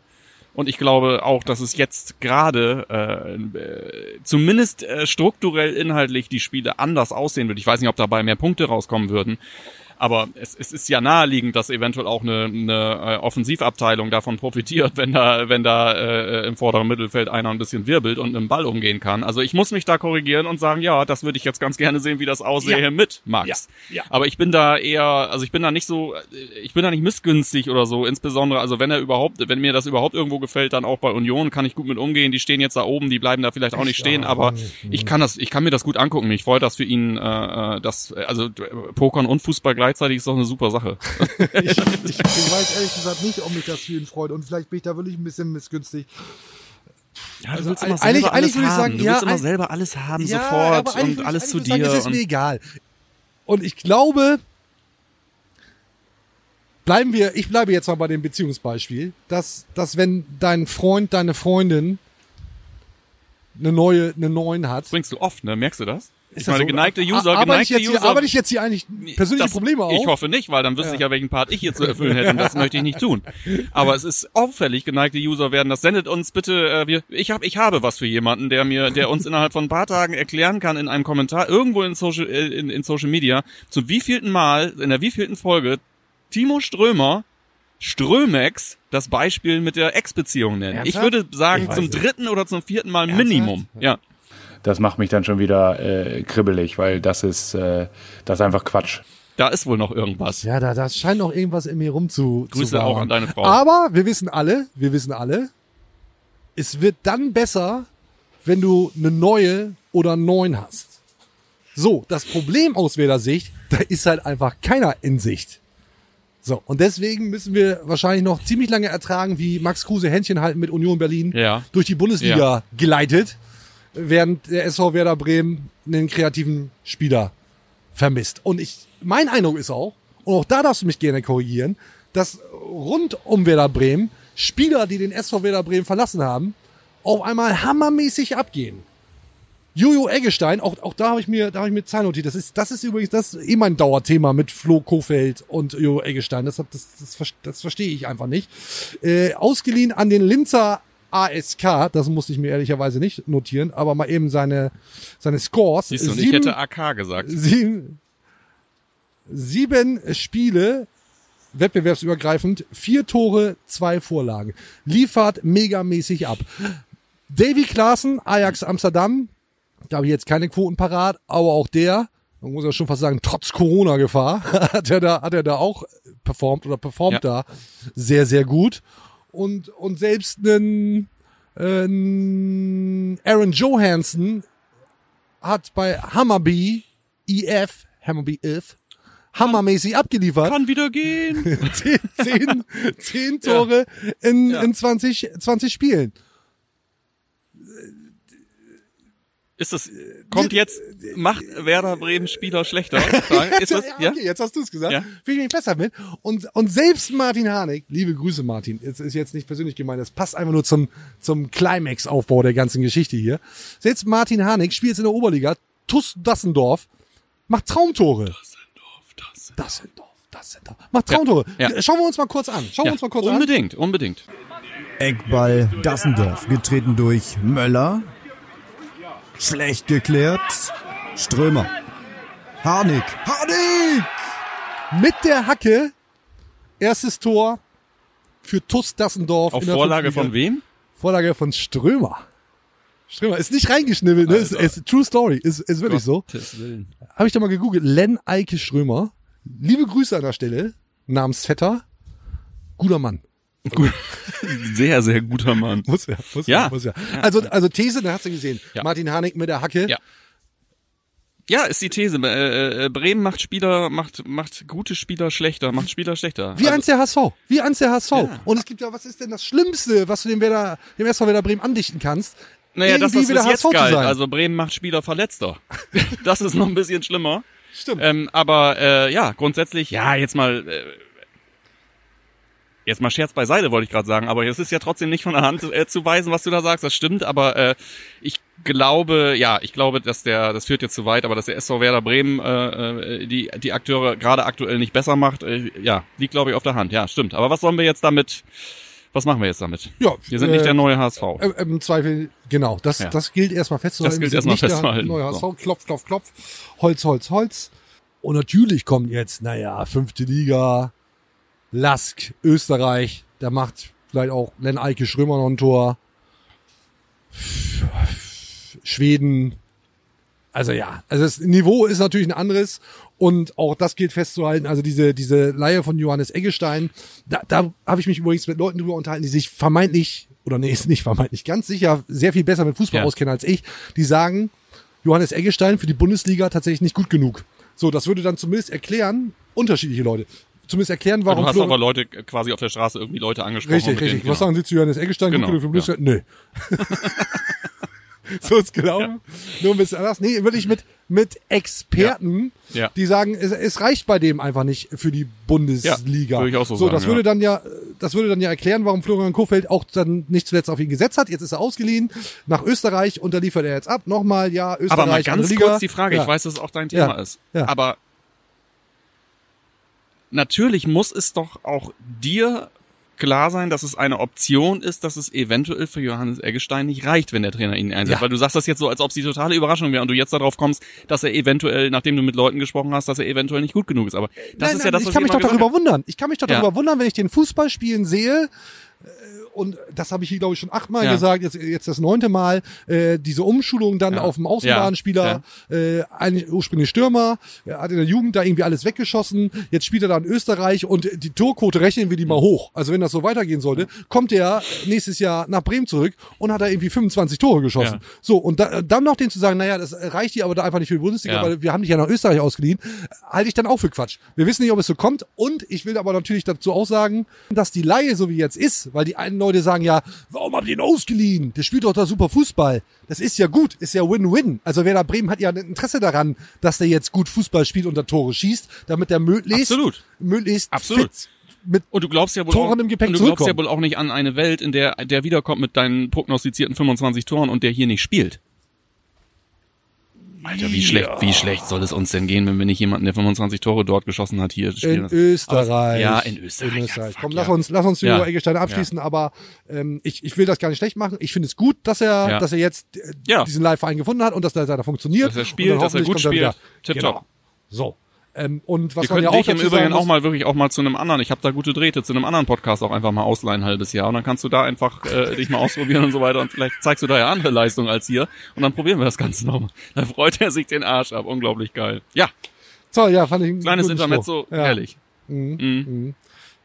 Speaker 2: Und ich glaube auch, dass es jetzt gerade äh, äh, zumindest äh, strukturell inhaltlich die Spiele anders aussehen wird. Ich weiß nicht, ob dabei mehr Punkte rauskommen würden. Aber es, es ist ja naheliegend, dass eventuell auch eine, eine äh, Offensivabteilung davon profitiert, wenn da, wenn da äh, im vorderen Mittelfeld einer ein bisschen wirbelt und mit dem Ball umgehen kann. Also ich muss mich da korrigieren und sagen, ja, das würde ich jetzt ganz gerne sehen, wie das aussehe
Speaker 1: Ja.
Speaker 2: mit Max.
Speaker 1: Ja, ja.
Speaker 2: Aber ich bin da eher, also ich bin da nicht so, äh, ich bin da nicht missgünstig oder so. Insbesondere, also wenn er überhaupt, wenn mir das überhaupt irgendwo gefällt, dann auch bei Union kann ich gut mit umgehen. Die stehen jetzt da oben, die bleiben da vielleicht auch nicht stehen, aber ich kann das, ich kann mir das gut angucken. Ich freue das für ihn, äh, äh, das, also Pokern und Fußball gleichzeitig ist doch eine super Sache.
Speaker 1: ich, ich, ich weiß ehrlich gesagt nicht, ob mich das für ihn freut und vielleicht bin ich da wirklich ein bisschen missgünstig.
Speaker 2: Ja, du
Speaker 1: Also
Speaker 2: willst
Speaker 1: eigentlich-
Speaker 2: immer selber
Speaker 1: eigentlich
Speaker 2: alles
Speaker 1: würde ich
Speaker 2: haben.
Speaker 1: sagen,
Speaker 2: du
Speaker 1: ja,
Speaker 2: willst immer selber alles haben
Speaker 1: Ja,
Speaker 2: sofort und
Speaker 1: würde
Speaker 2: alles
Speaker 1: ich
Speaker 2: zu
Speaker 1: sagen,
Speaker 2: dir.
Speaker 1: Es ist
Speaker 2: und
Speaker 1: mir egal. Und ich glaube, bleiben wir, ich bleibe jetzt mal bei dem Beziehungsbeispiel, dass, dass wenn dein Freund, deine Freundin eine neue, eine neuen hat,
Speaker 2: bringst du oft, ne? Merkst du das? Ich
Speaker 1: Ist das
Speaker 2: meine,
Speaker 1: so?
Speaker 2: geneigte
Speaker 1: Ar-
Speaker 2: User,
Speaker 1: arbeite
Speaker 2: geneigte
Speaker 1: ich jetzt
Speaker 2: User.
Speaker 1: Arbeite ich jetzt hier eigentlich persönliche
Speaker 2: das,
Speaker 1: Probleme auf?
Speaker 2: Ich hoffe nicht, weil dann wüsste ich ja, welchen Part ich hier zu erfüllen hätte und das möchte ich nicht tun. Aber es ist auffällig, geneigte User werden das. Sendet uns bitte, äh, wir, ich habe ich habe was für jemanden, der mir, der uns innerhalb von ein paar Tagen erklären kann in einem Kommentar irgendwo in Social, äh, in, in Social Media, zum wievielten Mal, in der wievielten Folge Timo Strömer Strömex das Beispiel mit der Ex-Beziehung nennt. Ich
Speaker 1: Ernsthaft?
Speaker 2: würde sagen,
Speaker 1: Ich
Speaker 2: zum dritten oder zum vierten Mal
Speaker 1: Ernsthaft?
Speaker 2: Minimum. Ja.
Speaker 4: Das macht mich dann schon wieder äh, kribbelig, weil das ist, äh, das ist einfach Quatsch.
Speaker 2: Da ist wohl noch irgendwas.
Speaker 1: Ja, da, da scheint noch irgendwas in mir rum zu
Speaker 2: Grüße
Speaker 1: zu
Speaker 2: auch an deine Frau.
Speaker 1: Aber wir wissen alle, wir wissen alle, es wird dann besser, wenn du eine neue oder einen neuen hast. So, das Problem aus Sicht, da ist halt einfach keiner in Sicht. So, und deswegen müssen wir wahrscheinlich noch ziemlich lange ertragen, wie Max Kruse Händchen halten mit Union Berlin
Speaker 2: Ja.
Speaker 1: durch die Bundesliga
Speaker 2: Ja.
Speaker 1: geleitet, während der SV Werder Bremen einen kreativen Spieler vermisst. Und ich, mein Eindruck ist auch, und auch da darfst du mich gerne korrigieren, dass rund um Werder Bremen Spieler, die den SV Werder Bremen verlassen haben, auf einmal hammermäßig abgehen. Jojo Eggestein, auch, auch da habe ich mir, da habe ich mir Zahlen notiert. Das ist, das ist übrigens, das ist eh mein Dauerthema mit Flo Kofeld und Jojo Eggestein. Das, das, das, das verstehe ich einfach nicht. Äh, ausgeliehen an den Linzer ASK, das musste ich mir ehrlicherweise nicht notieren, aber mal eben seine, seine Scores.
Speaker 2: Siehst du, und ich
Speaker 1: Sieben-
Speaker 2: hätte AK gesagt.
Speaker 1: sieben, sieben Spiele, wettbewerbsübergreifend, vier Tore, zwei Vorlagen. Liefert megamäßig ab. Davy Klaassen, Ajax Amsterdam, da habe ich jetzt keine Quoten parat, aber auch der, man muss ja schon fast sagen, trotz Corona-Gefahr, hat er da, hat er da auch performt oder performt da sehr, sehr gut. Und, und selbst ein, ein Aaron Johansson hat bei Hammerby EF, Hammerby EF, hammermäßig abgeliefert.
Speaker 2: Kann wieder gehen.
Speaker 1: Zehn, zehn, zehn Tore in,
Speaker 2: Ja.
Speaker 1: in 20, 20 Spielen.
Speaker 2: Ist das, kommt jetzt, macht Werder Bremen Spieler schlechter? Ist das, ja?
Speaker 1: okay, jetzt hast du es gesagt.
Speaker 2: Ja.
Speaker 1: Fühle ich mich besser mit. Und, und selbst Martin Harnik, liebe Grüße Martin, es ist jetzt nicht persönlich gemeint, das passt einfach nur zum, zum Climax-Aufbau der ganzen Geschichte hier. Selbst Martin Harnik spielt jetzt in der Oberliga, TuS Dassendorf, macht Traumtore. Dassendorf, Dassendorf. Macht Traumtore.
Speaker 2: Ja, ja.
Speaker 1: Schauen wir uns mal kurz an. Schauen wir uns mal kurz an.
Speaker 2: unbedingt, unbedingt.
Speaker 6: Eckball Dassendorf, getreten durch Möller. Schlecht geklärt. Strömer. Harnik. Harnik!
Speaker 1: Mit der Hacke, erstes Tor für TuS Dassendorf.
Speaker 2: Auf
Speaker 1: in der
Speaker 2: Vorlage von wem?
Speaker 1: Vorlage von Strömer. Strömer ist nicht reingeschnibbelt, ne? Ist, ist True Story, ist, ist wirklich so.
Speaker 2: Gottes Willen.
Speaker 1: Habe ich da mal gegoogelt. Len Eike Strömer. Liebe Grüße an der Stelle. Namens Vetter. Guter Mann.
Speaker 2: Gut. Sehr, sehr guter Mann.
Speaker 1: Muss ja, muss
Speaker 2: Ja.
Speaker 1: ja, muss ja. Also, also These, da hast du gesehen.
Speaker 2: Ja.
Speaker 1: Martin Harnik mit der Hacke.
Speaker 2: Ja. Ja, ist die These. Äh, äh, Bremen macht Spieler, macht, macht gute Spieler schlechter, macht Spieler schlechter.
Speaker 1: Wie
Speaker 2: Also-
Speaker 1: eins der HSV. Wie eins der HSV. Und es gibt ja, was ist denn das Schlimmste, was du dem Werder, dem SV Werder Bremen andichten kannst?
Speaker 2: Naja, das ist
Speaker 1: wieder
Speaker 2: jetzt
Speaker 1: HSV zu
Speaker 2: geil.
Speaker 1: sein.
Speaker 2: Also Bremen macht Spieler verletzter. das ist noch ein bisschen schlimmer.
Speaker 1: Stimmt.
Speaker 2: Ähm, aber äh, ja, grundsätzlich, ja, jetzt mal. Äh, jetzt mal Scherz beiseite, wollte ich gerade sagen, aber es ist ja trotzdem nicht von der Hand äh, zu weisen, was du da sagst, das stimmt, aber äh, ich glaube, ja, ich glaube, dass der, das führt jetzt zu weit, aber dass der SV Werder Bremen äh, äh, die, die Akteure gerade aktuell nicht besser macht, äh, ja, liegt glaube ich auf der Hand, ja, stimmt. Aber was sollen wir jetzt damit, was machen wir jetzt damit?
Speaker 1: Ja,
Speaker 2: Wir sind nicht
Speaker 1: äh,
Speaker 2: der neue HSV.
Speaker 1: Äh, Im Zweifel, genau, das,
Speaker 2: Ja.
Speaker 1: das gilt erstmal festzuhalten.
Speaker 2: Das gilt erstmal
Speaker 1: nicht der
Speaker 2: festzuhalten.
Speaker 1: Neue HSV,
Speaker 2: So.
Speaker 1: klopf, klopf, klopf, Holz, Holz, Holz. Und natürlich kommt jetzt, naja, fünfte Liga, Lask, Österreich, da macht vielleicht auch Len Eike Schrömer noch ein Tor. Schweden. Also ja, also das Niveau ist natürlich ein anderes und auch das gilt festzuhalten. Also diese diese Leihe von Johannes Eggestein, da, da habe ich mich übrigens mit Leuten drüber unterhalten, die sich vermeintlich oder nee, ist nicht vermeintlich ganz sicher sehr viel besser mit Fußball
Speaker 2: Ja.
Speaker 1: auskennen als ich. Die sagen, Johannes Eggestein für die Bundesliga tatsächlich nicht gut genug. So, das würde dann zumindest erklären, unterschiedliche Leute, zumindest erklären, warum
Speaker 2: du hast aber Leute quasi auf der Straße irgendwie Leute angesprochen.
Speaker 1: Richtig, richtig.
Speaker 2: denen-
Speaker 1: Was sagen Sie zu Johannes Eggestein?
Speaker 2: Genau,
Speaker 1: Gut genug für Bundesliga? Nö. so ist gelaufen. Nur ein bisschen anders. Nee, wirklich mit, mit Experten,
Speaker 2: Ja. Ja.
Speaker 1: die sagen, es, es reicht bei dem einfach nicht für die Bundesliga.
Speaker 2: Ja, würde ich auch so
Speaker 1: so
Speaker 2: sagen,
Speaker 1: das würde
Speaker 2: ja.
Speaker 1: dann ja, das würde dann ja erklären, warum Florian Kofeld auch dann nicht zuletzt auf ihn gesetzt hat. Jetzt ist er ausgeliehen nach Österreich und da liefert er jetzt ab. Nochmal, ja, Österreich.
Speaker 2: Aber mal ganz kurz die Frage,
Speaker 1: Ja.
Speaker 2: ich weiß, dass es auch dein Thema
Speaker 1: Ja,
Speaker 2: ist.
Speaker 1: ja.
Speaker 2: Aber natürlich muss es doch auch dir klar sein, dass es eine Option ist, dass es eventuell für Johannes Eggestein nicht reicht, wenn der Trainer ihn einsetzt.
Speaker 1: Ja.
Speaker 2: Weil du sagst das jetzt so, als ob es die totale Überraschung wäre und du jetzt darauf kommst, dass er eventuell, nachdem du mit Leuten gesprochen hast, dass er eventuell nicht gut genug ist. Aber das
Speaker 1: nein,
Speaker 2: ist
Speaker 1: nein,
Speaker 2: ja das,
Speaker 1: ich
Speaker 2: was
Speaker 1: kann mich doch darüber wundern. Ich kann mich doch
Speaker 2: Ja.
Speaker 1: darüber wundern, wenn ich den Fußball spielen sehe. Und das habe ich hier, glaube ich, schon achtmal
Speaker 2: Ja.
Speaker 1: gesagt, jetzt, jetzt das neunte Mal, äh, diese Umschulung dann
Speaker 2: Ja.
Speaker 1: auf dem Außenbahnspieler, äh, eigentlich ursprünglich Stürmer, er hat in der Jugend da irgendwie alles weggeschossen, jetzt spielt er da in Österreich und die Torquote rechnen wir die mal hoch. Also wenn das so weitergehen sollte, kommt er nächstes Jahr nach Bremen zurück und hat da irgendwie 25 Tore geschossen.
Speaker 2: Ja.
Speaker 1: So, und da, dann noch den zu sagen, naja, das reicht dir aber da einfach nicht für die Bundesliga,
Speaker 2: Ja.
Speaker 1: weil wir haben dich ja nach Österreich ausgeliehen, halte ich dann auch für Quatsch. Wir wissen nicht, ob es so kommt und ich will aber natürlich dazu auch sagen, dass die Laie so wie jetzt ist, weil die einen Leute sagen ja, warum habt ihr ihn ausgeliehen? Der spielt doch da super Fußball. Das ist ja gut, ist ja Win-Win. Also Werder Bremen hat ja ein Interesse daran, dass der jetzt gut Fußball spielt und da Tore schießt, damit der möglichst,
Speaker 2: Absolut.
Speaker 1: möglichst
Speaker 2: Absolut.
Speaker 1: fit mit
Speaker 2: Und du glaubst ja wohl
Speaker 1: Toren
Speaker 2: auch,
Speaker 1: im Gepäck
Speaker 2: und du glaubst ja wohl auch nicht an eine Welt, in der der wiederkommt mit deinen prognostizierten 25 Toren und der hier nicht spielt. Alter, wie schlecht, wie schlecht soll es uns denn gehen, wenn wir nicht jemanden, der 25 Tore dort geschossen hat, hier spielen
Speaker 1: in
Speaker 2: lassen?
Speaker 1: Österreich.
Speaker 2: Ja, in Österreich.
Speaker 1: In
Speaker 2: Ja,
Speaker 1: Österreich.
Speaker 2: fuck,
Speaker 1: Komm,
Speaker 2: ja.
Speaker 1: lass uns, lass uns
Speaker 2: Ja.
Speaker 1: über Eggestein abschließen, aber ähm, ich, ich will das gar nicht schlecht machen. Ich finde es gut, dass er,
Speaker 2: Ja.
Speaker 1: dass er jetzt äh,
Speaker 2: Ja.
Speaker 1: diesen Live-Verein gefunden hat und dass der da funktioniert.
Speaker 2: Dass er spielt, dass er gut spielt. Tipptopp.
Speaker 1: Genau. So. Ähm, und was
Speaker 2: Wir
Speaker 1: man ja auch
Speaker 2: dich im Übrigen auch mal wirklich auch mal zu einem anderen, ich habe da gute Drähte, zu einem anderen Podcast auch einfach mal ausleihen ein halbes Jahr und dann kannst du da einfach äh, dich mal ausprobieren und so weiter und vielleicht zeigst du da ja andere Leistungen als hier und dann probieren wir das Ganze nochmal. Dann freut er sich den Arsch ab, unglaublich geil. Ja,
Speaker 1: so, ja, fand ich ein
Speaker 2: kleines Intermezzo,
Speaker 1: Spruch. Ja.
Speaker 2: herrlich.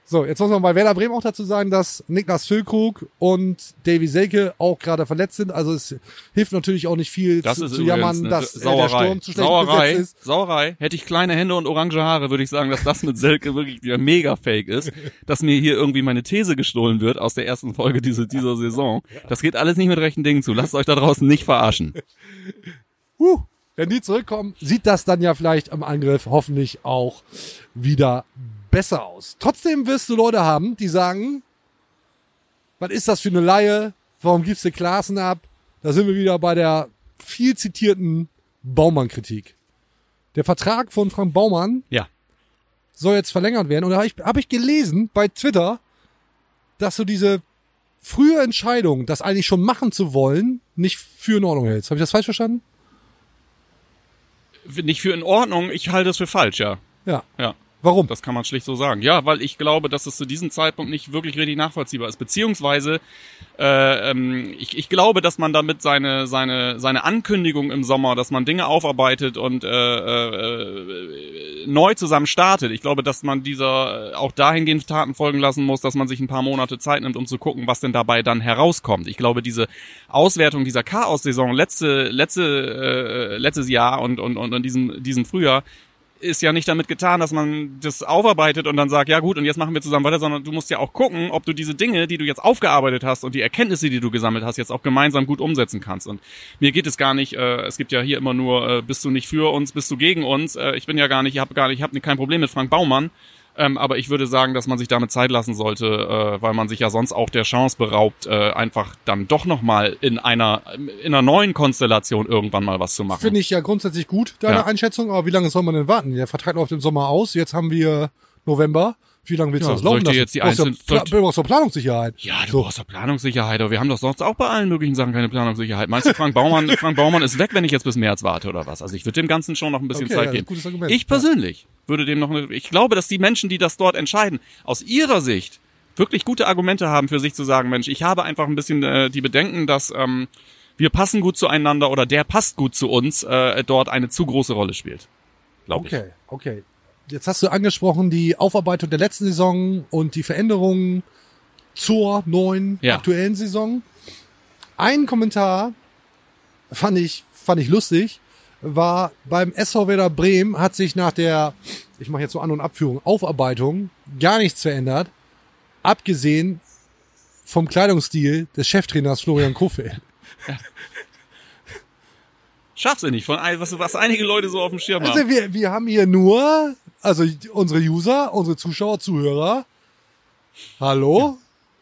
Speaker 1: So, jetzt muss man bei Werder Bremen auch dazu sagen, dass Niklas Füllkrug und Davy Selke auch gerade verletzt sind. Also es hilft natürlich auch nicht viel
Speaker 2: Das
Speaker 1: zu, zu jammern, dass äh, der
Speaker 2: Sauerei.
Speaker 1: Sturm zu schlecht
Speaker 2: Sauerei,
Speaker 1: ist.
Speaker 2: Sauerei. Hätte ich kleine Hände und orange Haare, würde ich sagen, dass das mit Selke wirklich wieder mega fake ist, dass mir hier irgendwie meine These gestohlen wird aus der ersten Folge dieser, dieser Saison. Das geht alles nicht mit rechten Dingen zu. Lasst euch da draußen nicht verarschen.
Speaker 1: Huh, wenn die zurückkommen, sieht das dann ja vielleicht am Angriff hoffentlich auch wieder besser aus. Trotzdem wirst du Leute haben, die sagen, was ist das für eine Laie? Warum gibst du Klassen ab? Da sind wir wieder bei der viel zitierten Baumann-Kritik. Der Vertrag von Frank Baumann
Speaker 2: Ja.
Speaker 1: soll jetzt verlängert werden. Und da habe ich, hab ich gelesen bei Twitter, dass du diese frühe Entscheidung, das eigentlich schon machen zu wollen, nicht für in Ordnung hältst. Habe ich das falsch verstanden?
Speaker 2: Nicht für in Ordnung, ich halte es für falsch, ja.
Speaker 1: Ja.
Speaker 2: Ja.
Speaker 1: Warum?
Speaker 2: Das kann man schlicht so sagen. Ja, weil ich glaube, dass es zu diesem Zeitpunkt nicht wirklich richtig nachvollziehbar ist. Beziehungsweise, äh, ähm, ich, ich glaube, dass man damit seine, seine, seine Ankündigung im Sommer, dass man Dinge aufarbeitet und äh, äh, neu zusammen startet. Ich glaube, dass man dieser auch dahingehend Taten folgen lassen muss, dass man sich ein paar Monate Zeit nimmt, um zu gucken, was denn dabei dann herauskommt. Ich glaube, diese Auswertung dieser Chaos-Saison letzte, letzte, äh, letztes Jahr und, und, und in diesem, diesem Frühjahr ist ja nicht damit getan, dass man das aufarbeitet und dann sagt, ja gut, und jetzt machen wir zusammen weiter, sondern du musst ja auch gucken, ob du diese Dinge, die du jetzt aufgearbeitet hast und die Erkenntnisse, die du gesammelt hast, jetzt auch gemeinsam gut umsetzen kannst. Und mir geht es gar nicht, äh, es gibt ja hier immer nur, äh, bist du nicht für uns, bist du gegen uns. Äh, ich bin ja gar nicht, ich habe gar nicht, ich habe kein Problem mit Frank Baumann. Ähm, aber ich würde sagen, dass man sich damit Zeit lassen sollte, äh, weil man sich ja sonst auch der Chance beraubt, äh, einfach dann doch nochmal in einer, in einer neuen Konstellation irgendwann mal was zu machen.
Speaker 1: Finde ich ja grundsätzlich gut, deine
Speaker 2: Ja.
Speaker 1: Einschätzung, aber wie lange soll man denn warten? Der Vertrag läuft im Sommer aus, jetzt haben wir November. Wie lange willst du
Speaker 2: Ja,
Speaker 1: das
Speaker 2: soll
Speaker 1: laufen lassen?
Speaker 2: jetzt die
Speaker 1: Du brauchst ja
Speaker 2: soll ich-
Speaker 1: du brauchst doch Planungssicherheit.
Speaker 2: Ja, du
Speaker 1: So.
Speaker 2: brauchst doch Planungssicherheit, aber wir haben doch sonst auch bei allen möglichen Sachen keine Planungssicherheit. Meinst du, Frank Baumann, Frank Baumann ist weg, wenn ich jetzt bis März warte oder was? Also ich würde dem Ganzen schon noch ein bisschen
Speaker 1: Okay,
Speaker 2: Zeit
Speaker 1: ja,
Speaker 2: geben.
Speaker 1: gutes Argument.
Speaker 2: Ich persönlich würde dem noch eine, ich glaube, dass die Menschen, die das dort entscheiden, aus ihrer Sicht wirklich gute Argumente haben für sich zu sagen, Mensch, ich habe einfach ein bisschen äh, die Bedenken, dass ähm, wir passen gut zueinander oder der passt gut zu uns, äh, dort eine zu große Rolle spielt. Glaube ich.
Speaker 1: Okay, okay. Jetzt hast du angesprochen die Aufarbeitung der letzten Saison und die Veränderungen zur neuen
Speaker 2: Ja.
Speaker 1: aktuellen Saison. Ein Kommentar fand ich, fand ich lustig, war beim SV Werder Bremen hat sich nach der, ich mache jetzt so An- und Abführung, Aufarbeitung gar nichts verändert, abgesehen vom Kleidungsstil des Cheftrainers Florian Kofeld.
Speaker 2: Scharfsinnig, von ein- was, was einige Leute so auf dem Schirm haben.
Speaker 1: Also wir, wir haben hier nur, also unsere User, unsere Zuschauer, Zuhörer. Hallo?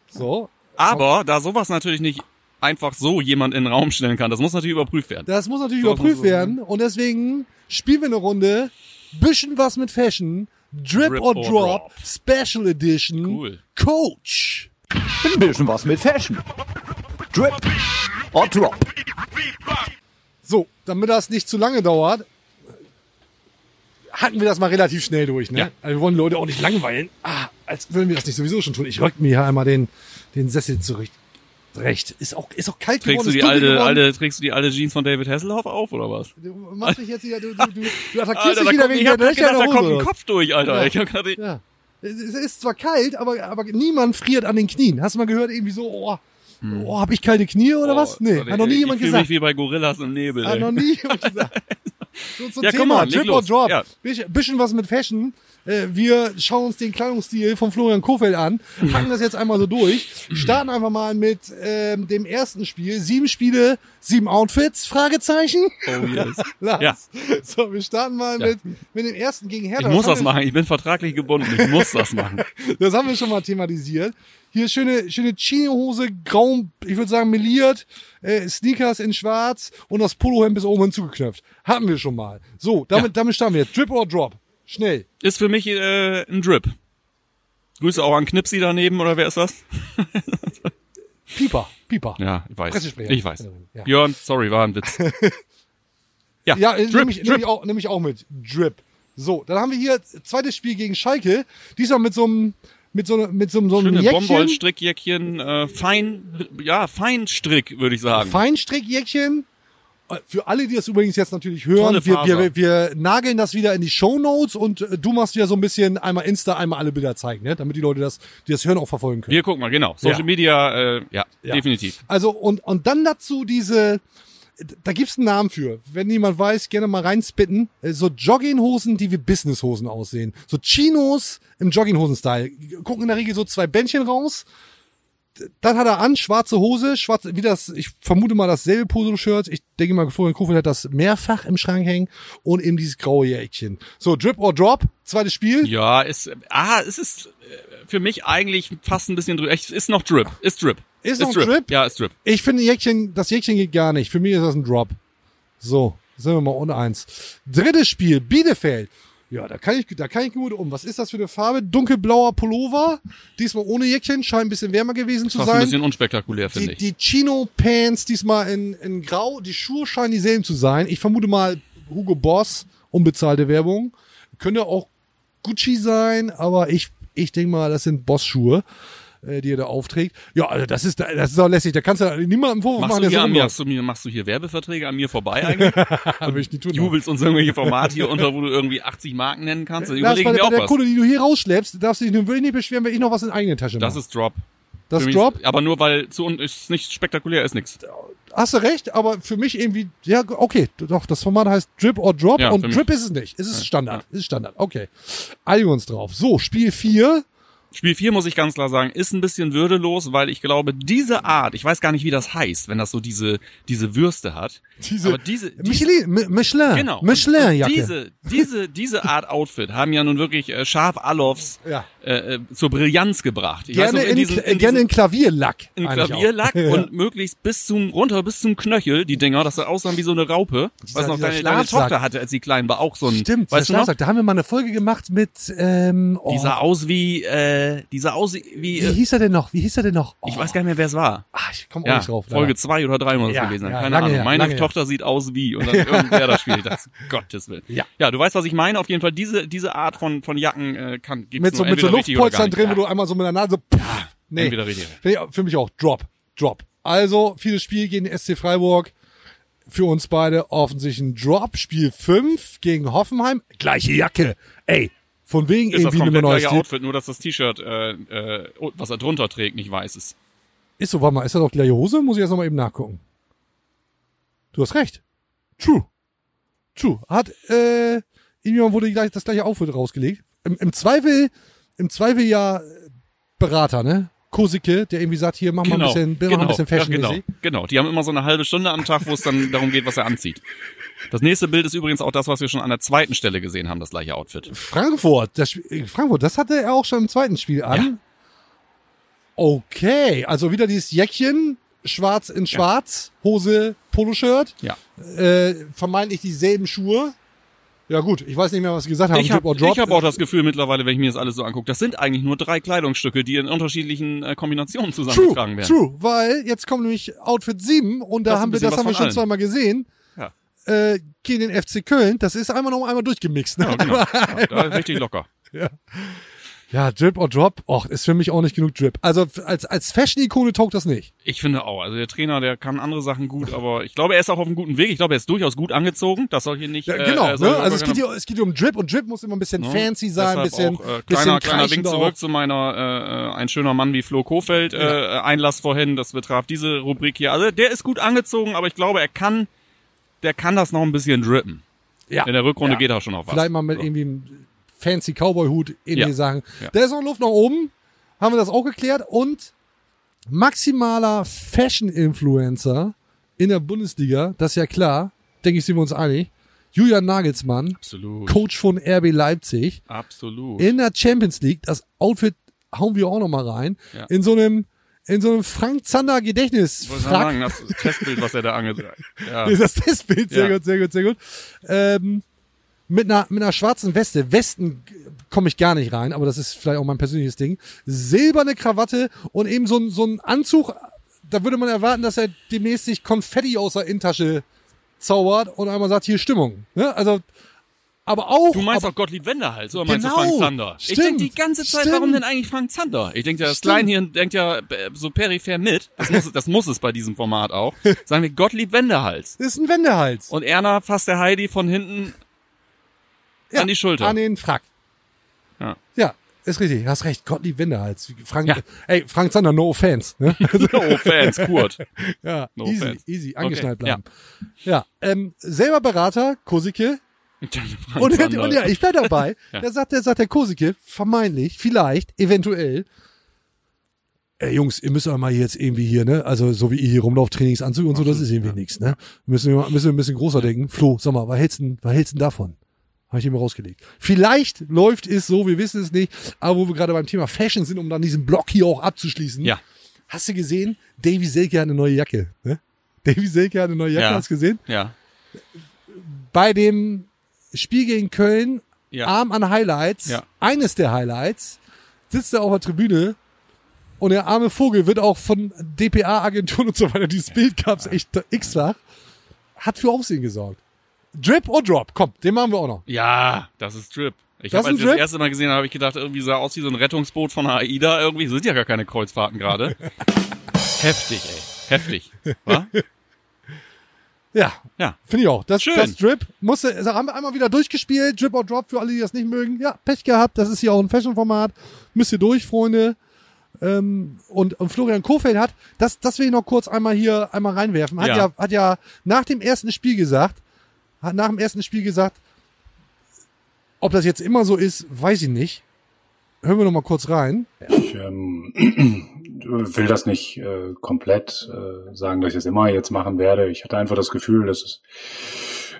Speaker 1: So.
Speaker 2: Aber da sowas natürlich nicht einfach so jemand in den Raum stellen kann, das muss natürlich überprüft werden.
Speaker 1: Das muss natürlich
Speaker 2: So,
Speaker 1: überprüft
Speaker 2: so, so.
Speaker 1: werden und deswegen spielen wir eine Runde, bisschen was mit Fashion, Drip,
Speaker 2: Drip
Speaker 1: or,
Speaker 2: or
Speaker 1: Drop,
Speaker 2: Drop.
Speaker 1: Special Edition,
Speaker 2: Cool.
Speaker 1: Coach.
Speaker 7: Ein bisschen was mit Fashion. Drip or Drop.
Speaker 1: So, damit das nicht zu lange dauert, hatten wir das mal relativ schnell durch. Ne?
Speaker 2: Ja.
Speaker 1: Also wir wollen Leute auch nicht langweilen. Ah, als würden wir das nicht sowieso schon tun. Ich rück mir hier einmal den, den Sessel zurecht. Recht. Ist auch, ist auch kalt
Speaker 2: Trägst du
Speaker 1: geworden.
Speaker 2: die
Speaker 1: ist dunkel
Speaker 2: alte,
Speaker 1: geworden.
Speaker 2: alte, trägst du die alte Jeans von David Hasselhoff auf oder was?
Speaker 1: Du machst dich jetzt wieder, du, du, du, du attackierst
Speaker 2: Alter,
Speaker 1: dich wieder
Speaker 2: kommt,
Speaker 1: wegen
Speaker 2: ich
Speaker 1: der Löcher in
Speaker 2: gedacht,
Speaker 1: der
Speaker 2: da kommt ein Kopf durch, Alter.
Speaker 1: Ja.
Speaker 2: Ich hab grad,
Speaker 1: Ja. Es ist zwar kalt, aber, aber niemand friert an den Knien. Hast du mal gehört, irgendwie so, oh, oh hab ich kalte Knie oder was? Nee,
Speaker 2: Oh,
Speaker 1: hat noch nie
Speaker 2: ich
Speaker 1: jemand gesagt.
Speaker 2: mich wie bei Gorillas im Nebel.
Speaker 1: Hat noch nie jemand gesagt. So zum
Speaker 2: Ja,
Speaker 1: Thema,
Speaker 2: leg
Speaker 1: Drip or. Drop.
Speaker 2: Ja.
Speaker 1: Bisschen, was mit Fashion. Äh, Wir schauen uns den Kleidungsstil von Florian Kofeld an, packen das jetzt einmal so durch, starten einfach mal mit ähm, dem ersten Spiel. Sieben Spiele, sieben Outfits, Fragezeichen.
Speaker 2: Oh yes. Ja.
Speaker 1: So, wir starten mal
Speaker 2: Ja.
Speaker 1: mit, mit dem ersten gegen Hertha.
Speaker 2: Ich muss das
Speaker 1: wir-
Speaker 2: machen. Ich bin vertraglich gebunden. Ich muss das machen.
Speaker 1: Das haben wir schon mal thematisiert. Hier schöne, schöne Chino-Hose, grau, ich würde sagen meliert, äh, Sneakers in schwarz und das Polohemd bis oben hinzugeknöpft. Hatten wir schon mal. So, damit, damit starten wir. Drip or Drop. Schnell.
Speaker 2: Ist für mich äh, ein Drip. Grüße auch an Knipsi daneben, oder wer ist das?
Speaker 1: Pieper. Pieper.
Speaker 2: Ja, ich weiß. Ich weiß.
Speaker 1: Ja.
Speaker 2: Björn, sorry, war ein Witz. Ja,
Speaker 1: Ja, äh,
Speaker 2: Drip,
Speaker 1: nehme ich, nehm ich, auch, nehm ich auch mit. Drip. So, dann haben wir hier zweites Spiel gegen Schalke. Diesmal mit so einem mit so, einem- mit so, einem- so einem Jäckchen.
Speaker 2: Bombolstrickjäckchen, äh, fein, ja, Feinstrick, würde ich sagen.
Speaker 1: Feinstrickjäckchen. Äh, Für alle, die das übrigens jetzt natürlich hören, wir, wir, wir nageln das wieder in die Shownotes und äh, du machst wieder so ein bisschen einmal Insta, einmal alle Bilder zeigen, ne? damit die Leute das, die das hören, auch verfolgen können.
Speaker 2: Wir gucken mal, genau. Social
Speaker 1: Ja.
Speaker 2: Media, äh, ja,
Speaker 1: Ja.
Speaker 2: definitiv.
Speaker 1: Also und, und dann dazu diese, da gibt's einen Namen für. Wenn jemand weiß, gerne mal reinspitten. Äh, So Jogginghosen, die wie Businesshosen aussehen. So Chinos im Jogginghosen-Style. Gucken in der Regel so zwei Bändchen raus. Dann hat er an, schwarze Hose, schwarze, wie das, ich vermute mal dasselbe Polo-Shirt. Ich denke mal, Florian Kofeld hat das mehrfach im Schrank hängen und eben dieses graue Jäckchen. So, Drip or Drop, zweites Spiel.
Speaker 2: Ja, ist, ah, es ist äh, für mich eigentlich fast ein bisschen drüber. Es Ist noch Drip, ist Drip.
Speaker 1: Ist noch Drip?
Speaker 2: Ja, ist Drip.
Speaker 1: Ich finde Jäckchen, das Jäckchen geht gar nicht. Für mich ist das ein Drop. So, sind wir mal ohne eins. Drittes Spiel, Bielefeld. Ja, da kann ich, da kann ich gut um. Was ist das für eine Farbe? Dunkelblauer Pullover. Diesmal ohne Jäckchen, scheint ein bisschen wärmer gewesen zu
Speaker 2: Fast ein
Speaker 1: sein.
Speaker 2: bisschen unspektakulär, finde ich.
Speaker 1: die Chino Pants diesmal in, in Grau. Die Schuhe scheinen dieselben zu sein. Ich vermute mal Hugo Boss, unbezahlte Werbung. Könnte auch Gucci sein, aber ich, ich denke mal, das sind Boss-Schuhe, äh, die er da aufträgt. Ja, also das ist, das ist auch lässig. Da kannst du niemandem Vorwurf
Speaker 2: Machst
Speaker 1: machen,
Speaker 2: du, hier mir, machst, du mir, machst du hier Werbeverträge an mir vorbei eigentlich?
Speaker 1: Will ich nicht tun.
Speaker 2: Jubelst uns irgendwelche Formate hier unter, wo du irgendwie 80 Marken nennen kannst? Dann überlegen wir auch
Speaker 1: der
Speaker 2: was.
Speaker 1: Kohle, die du hier rausschleppst, darfst du dich nun wirklich nicht beschweren, wenn ich noch was in eigene Tasche mache.
Speaker 2: Das ist Drop.
Speaker 1: das ist
Speaker 2: mich
Speaker 1: Drop.
Speaker 2: Aber nur weil zu uns ist nicht spektakulär ist nix.
Speaker 1: Hast du recht, aber für mich irgendwie, ja, okay, doch, das Format heißt Drip or Drop
Speaker 2: Ja,
Speaker 1: und. Drip ist es nicht. Es ist Standard. Es ist Standard. Okay. Einigen wir uns drauf. So, Spiel 4.
Speaker 2: Spiel 4, muss ich ganz klar sagen, ist ein bisschen würdelos, weil ich glaube, diese Art, ich weiß gar nicht, wie das heißt, wenn das so diese, diese Würste hat.
Speaker 1: Diese,
Speaker 2: aber diese, diese
Speaker 1: Michelin, Mi- Michelin,
Speaker 2: Genau.
Speaker 1: Michelin-Jacke.
Speaker 2: und Diese, diese, diese Art Outfit haben ja nun wirklich äh, Scharf Alofs
Speaker 1: Ja.
Speaker 2: äh, äh, zur Brillanz gebracht. Ich weiß
Speaker 1: Gerne,
Speaker 2: noch,
Speaker 1: in,
Speaker 2: diesen-
Speaker 1: Kla- gerne in Klavierlack.
Speaker 2: in Klavierlack.
Speaker 1: Ja.
Speaker 2: und möglichst bis zum runter bis zum Knöchel die Dinger, dass sie aussahen wie so eine Raupe.
Speaker 1: Dieser-
Speaker 2: was noch deine, deine. Tochter hatte, als sie klein war, auch so ein.
Speaker 1: Stimmt,
Speaker 2: weißt du noch?
Speaker 1: Da haben wir mal eine Folge gemacht mit, ähm, oh,
Speaker 2: Die sah aus wie, äh, die sah aus wie,
Speaker 1: wie
Speaker 2: äh,
Speaker 1: hieß er denn noch? Wie hieß er denn noch? Oh,
Speaker 2: ich weiß gar nicht mehr, wer es war.
Speaker 1: Ah, ich komme auch
Speaker 2: Ja,
Speaker 1: nicht drauf. leider.
Speaker 2: Folge zwei oder drei muss es
Speaker 1: Ja,
Speaker 2: gewesen sein.
Speaker 1: ja,
Speaker 2: Keine Ahnung.
Speaker 1: her,
Speaker 2: Meine
Speaker 1: lange her.
Speaker 2: Tochter sieht aus wie und dann irgendwer das spielt. Das, Gottes Willen.
Speaker 1: Ja.
Speaker 2: ja, du weißt, was ich meine. Auf jeden Fall, diese, diese Art von, von Jacken äh, kann, gibt's
Speaker 1: mit so, mit so Luftpolstern drin, wo du einmal so mit der Nase, pff, nee.
Speaker 2: entweder richtig.
Speaker 1: Für mich auch. Drop. Drop. Also, vieles Spiel gegen SC Freiburg. Für uns beide offensichtlich ein Drop. Spiel 5 gegen Hoffenheim. Gleiche Jacke. Ey, von wegen
Speaker 2: Ist das
Speaker 1: irgendwie
Speaker 2: komplett
Speaker 1: Nummer
Speaker 2: gleiche
Speaker 1: 9.
Speaker 2: Outfit, nur dass das T-Shirt, äh, äh, was er drunter trägt, nicht weiß ist.
Speaker 1: Ist so, warte mal, ist das auch die gleiche Hose? Muss ich jetzt nochmal eben nachgucken. Du hast recht. True. True. Hat, äh, irgendjemand wurde gleich, das gleiche Outfit rausgelegt. Im, Im Zweifel, im Zweifel ja Berater, ne? Kosike, der irgendwie sagt, hier, mach mal ein bisschen, mach mal ein bisschen
Speaker 2: ja,
Speaker 1: fashion
Speaker 2: genau, genau. Die haben immer so eine halbe Stunde am Tag, wo es dann darum geht, was er anzieht. Das nächste Bild ist übrigens auch das, was wir schon an der zweiten Stelle gesehen haben, das gleiche Outfit.
Speaker 1: Frankfurt, das, äh, Frankfurt, das hatte er auch schon im zweiten Spiel an. Okay, also wieder dieses Jäckchen, schwarz in schwarz, Hose, Poloshirt,
Speaker 2: Ja.
Speaker 1: äh, vermeintlich dieselben Schuhe. Ja gut, ich weiß nicht mehr, was sie gesagt haben.
Speaker 2: Ich habe hab auch das Gefühl mittlerweile, wenn ich mir das alles so angucke, das sind eigentlich nur drei Kleidungsstücke, die in unterschiedlichen äh, Kombinationen zusammengetragen werden.
Speaker 1: true, weil jetzt kommt nämlich Outfit 7 und da
Speaker 2: Das
Speaker 1: haben wir, das haben wir schon
Speaker 2: allen.
Speaker 1: zweimal gesehen.
Speaker 2: Ja.
Speaker 1: Äh, gegen den FC Köln, das ist einmal noch einmal durchgemixt. Ne?
Speaker 2: Ja, genau. Ja, da ist richtig locker.
Speaker 1: Ja, Drip or Drop, och, ist für mich auch nicht genug Drip. Also als, als Fashion-Ikone taugt das nicht.
Speaker 2: Ich finde auch. Also der Trainer, der kann andere Sachen gut, aber ich glaube, er ist auch auf einem guten Weg. Ich glaube, er ist durchaus gut angezogen. Das soll hier nicht.
Speaker 1: Ja,
Speaker 2: äh,
Speaker 1: genau,
Speaker 2: soll
Speaker 1: ne? also es geht, hier, es geht hier um Drip und Drip muss immer ein bisschen
Speaker 2: Ne?
Speaker 1: fancy sein, ein bisschen,
Speaker 2: auch, äh,
Speaker 1: bisschen
Speaker 2: kleiner, kleiner Wink zurück
Speaker 1: auch.
Speaker 2: zu meiner äh, äh, ein schöner Mann wie Flo Kofeld äh, Einlass vorhin. Das betraf diese Rubrik hier. Also der ist gut angezogen, aber ich glaube, er kann, der kann das noch ein bisschen drippen.
Speaker 1: Ja.
Speaker 2: In der Rückrunde
Speaker 1: Ja.
Speaker 2: geht auch schon auf was.
Speaker 1: Vielleicht mal mit
Speaker 2: So.
Speaker 1: irgendwie fancy Cowboy-Hut, ähnliche
Speaker 2: Ja.
Speaker 1: Sachen.
Speaker 2: Ja.
Speaker 1: Da ist noch Luft nach oben. Haben wir das auch geklärt. Und maximaler Fashion-Influencer in der Bundesliga, das ist ja klar, denke ich, sind wir uns einig. Julian Nagelsmann,
Speaker 2: Absolut.
Speaker 1: Coach von RB Leipzig.
Speaker 2: Absolut.
Speaker 1: In der Champions League, das Outfit hauen wir auch noch mal rein.
Speaker 2: Ja.
Speaker 1: In so einem, in so einem Frank Zander
Speaker 2: Ich wollte
Speaker 1: Gedächtnisfrack.
Speaker 2: sagen, das Testbild, was er da angesagt ja.
Speaker 1: Nee, das Testbild, sehr
Speaker 2: Ja.
Speaker 1: gut, sehr gut, sehr gut. Ähm, mit einer, mit einer schwarzen Weste. Westen komme ich gar nicht rein, aber das ist vielleicht auch mein persönliches Ding. Silberne Krawatte und eben so ein, so ein Anzug. Da würde man erwarten, dass er demnächst sich Konfetti aus der Innentasche zaubert und einmal sagt, hier Stimmung. Ne? Also, aber auch.
Speaker 2: Du meinst
Speaker 1: aber,
Speaker 2: auch Gottlieb Wenderhals, oder meinst
Speaker 1: Genau.
Speaker 2: du Frank Zander? Ich
Speaker 1: Stimmt.
Speaker 2: denke die ganze Zeit, warum
Speaker 1: Stimmt.
Speaker 2: denn eigentlich Frank Zander? Ich denke, das
Speaker 1: Stimmt.
Speaker 2: Kleinhirn denkt ja äh, so peripher mit. Das muss, das muss es bei diesem Format auch. Sagen wir Gottlieb Wenderhals.
Speaker 1: Das ist ein Wendehals.
Speaker 2: Und Erna fasst der Heidi von hinten
Speaker 1: Ja,
Speaker 2: an die Schulter.
Speaker 1: An den Frack.
Speaker 2: Ja.
Speaker 1: Ja, ist richtig. Hast recht. Gottlieb Wendehals. Frank,
Speaker 2: Ja.
Speaker 1: ey, Frank Zander, no offense. Ne?
Speaker 2: no Fans, Kurt.
Speaker 1: Ja,
Speaker 2: No
Speaker 1: easy,
Speaker 2: offense.
Speaker 1: easy, angeschnallt
Speaker 2: Okay,
Speaker 1: bleiben. Ja, ähm, selber Berater, Kosike. Und,
Speaker 2: Zander.
Speaker 1: und ja, ich bleib dabei.
Speaker 2: Ja.
Speaker 1: Da sagt der, sagt der Kosike, vermeintlich, vielleicht, eventuell, ey Jungs, ihr müsst aber mal jetzt irgendwie hier, ne? Also so wie ihr hier rumlauft, Trainingsanzug und so, das ist irgendwie nix, ne? Müssen wir, müssen wir ein bisschen großer denken. Flo, sag mal, was hältst du was hältst du denn davon? Habe ich immer rausgelegt. Vielleicht läuft es so, wir wissen es nicht, aber wo wir gerade beim Thema Fashion sind, um dann diesen Block hier auch abzuschließen.
Speaker 2: Ja.
Speaker 1: Hast du gesehen? Davy Selke hat eine neue Jacke. Ne? Davy Selke hat eine neue Jacke,
Speaker 2: Ja.
Speaker 1: hast du gesehen?
Speaker 2: Ja.
Speaker 1: Bei dem Spiel gegen Köln,
Speaker 2: Ja.
Speaker 1: Arm an Highlights,
Speaker 2: Ja.
Speaker 1: eines der Highlights, sitzt er auf der Tribüne und der arme Vogel wird auch von DPA-Agenturen und so weiter, dieses Bild gab's echt x-fach, hat für Aufsehen gesorgt. Drip or Drop? Komm, den machen wir auch noch.
Speaker 2: Ja, das ist Drip. Ich habe als ich das erste Mal gesehen habe, habe ich gedacht, irgendwie sah aus wie so ein Rettungsboot von der AIDA. Irgendwie sind ja gar keine Kreuzfahrten gerade. Heftig, ey. Heftig. Wa?
Speaker 1: Ja,
Speaker 2: Ja.
Speaker 1: Finde ich auch. Das,
Speaker 2: Schön.
Speaker 1: das Drip musste, also haben wir einmal wieder durchgespielt. Drip or Drop für alle, die das nicht mögen. Ja, Pech gehabt. Das ist hier auch ein Fashion-Format. Müsst ihr durch, Freunde. Ähm, und, und Florian Kofeld hat, das, das will ich noch kurz einmal hier einmal reinwerfen. Hat ja.
Speaker 2: Ja.
Speaker 1: hat ja nach dem ersten Spiel gesagt, hat nach dem ersten Spiel gesagt, ob das jetzt immer so ist, weiß ich nicht. hören wir noch mal kurz rein.
Speaker 4: Ich ähm, will das nicht äh, komplett äh, sagen, dass ich es immer jetzt machen werde. Ich hatte einfach das Gefühl, dass es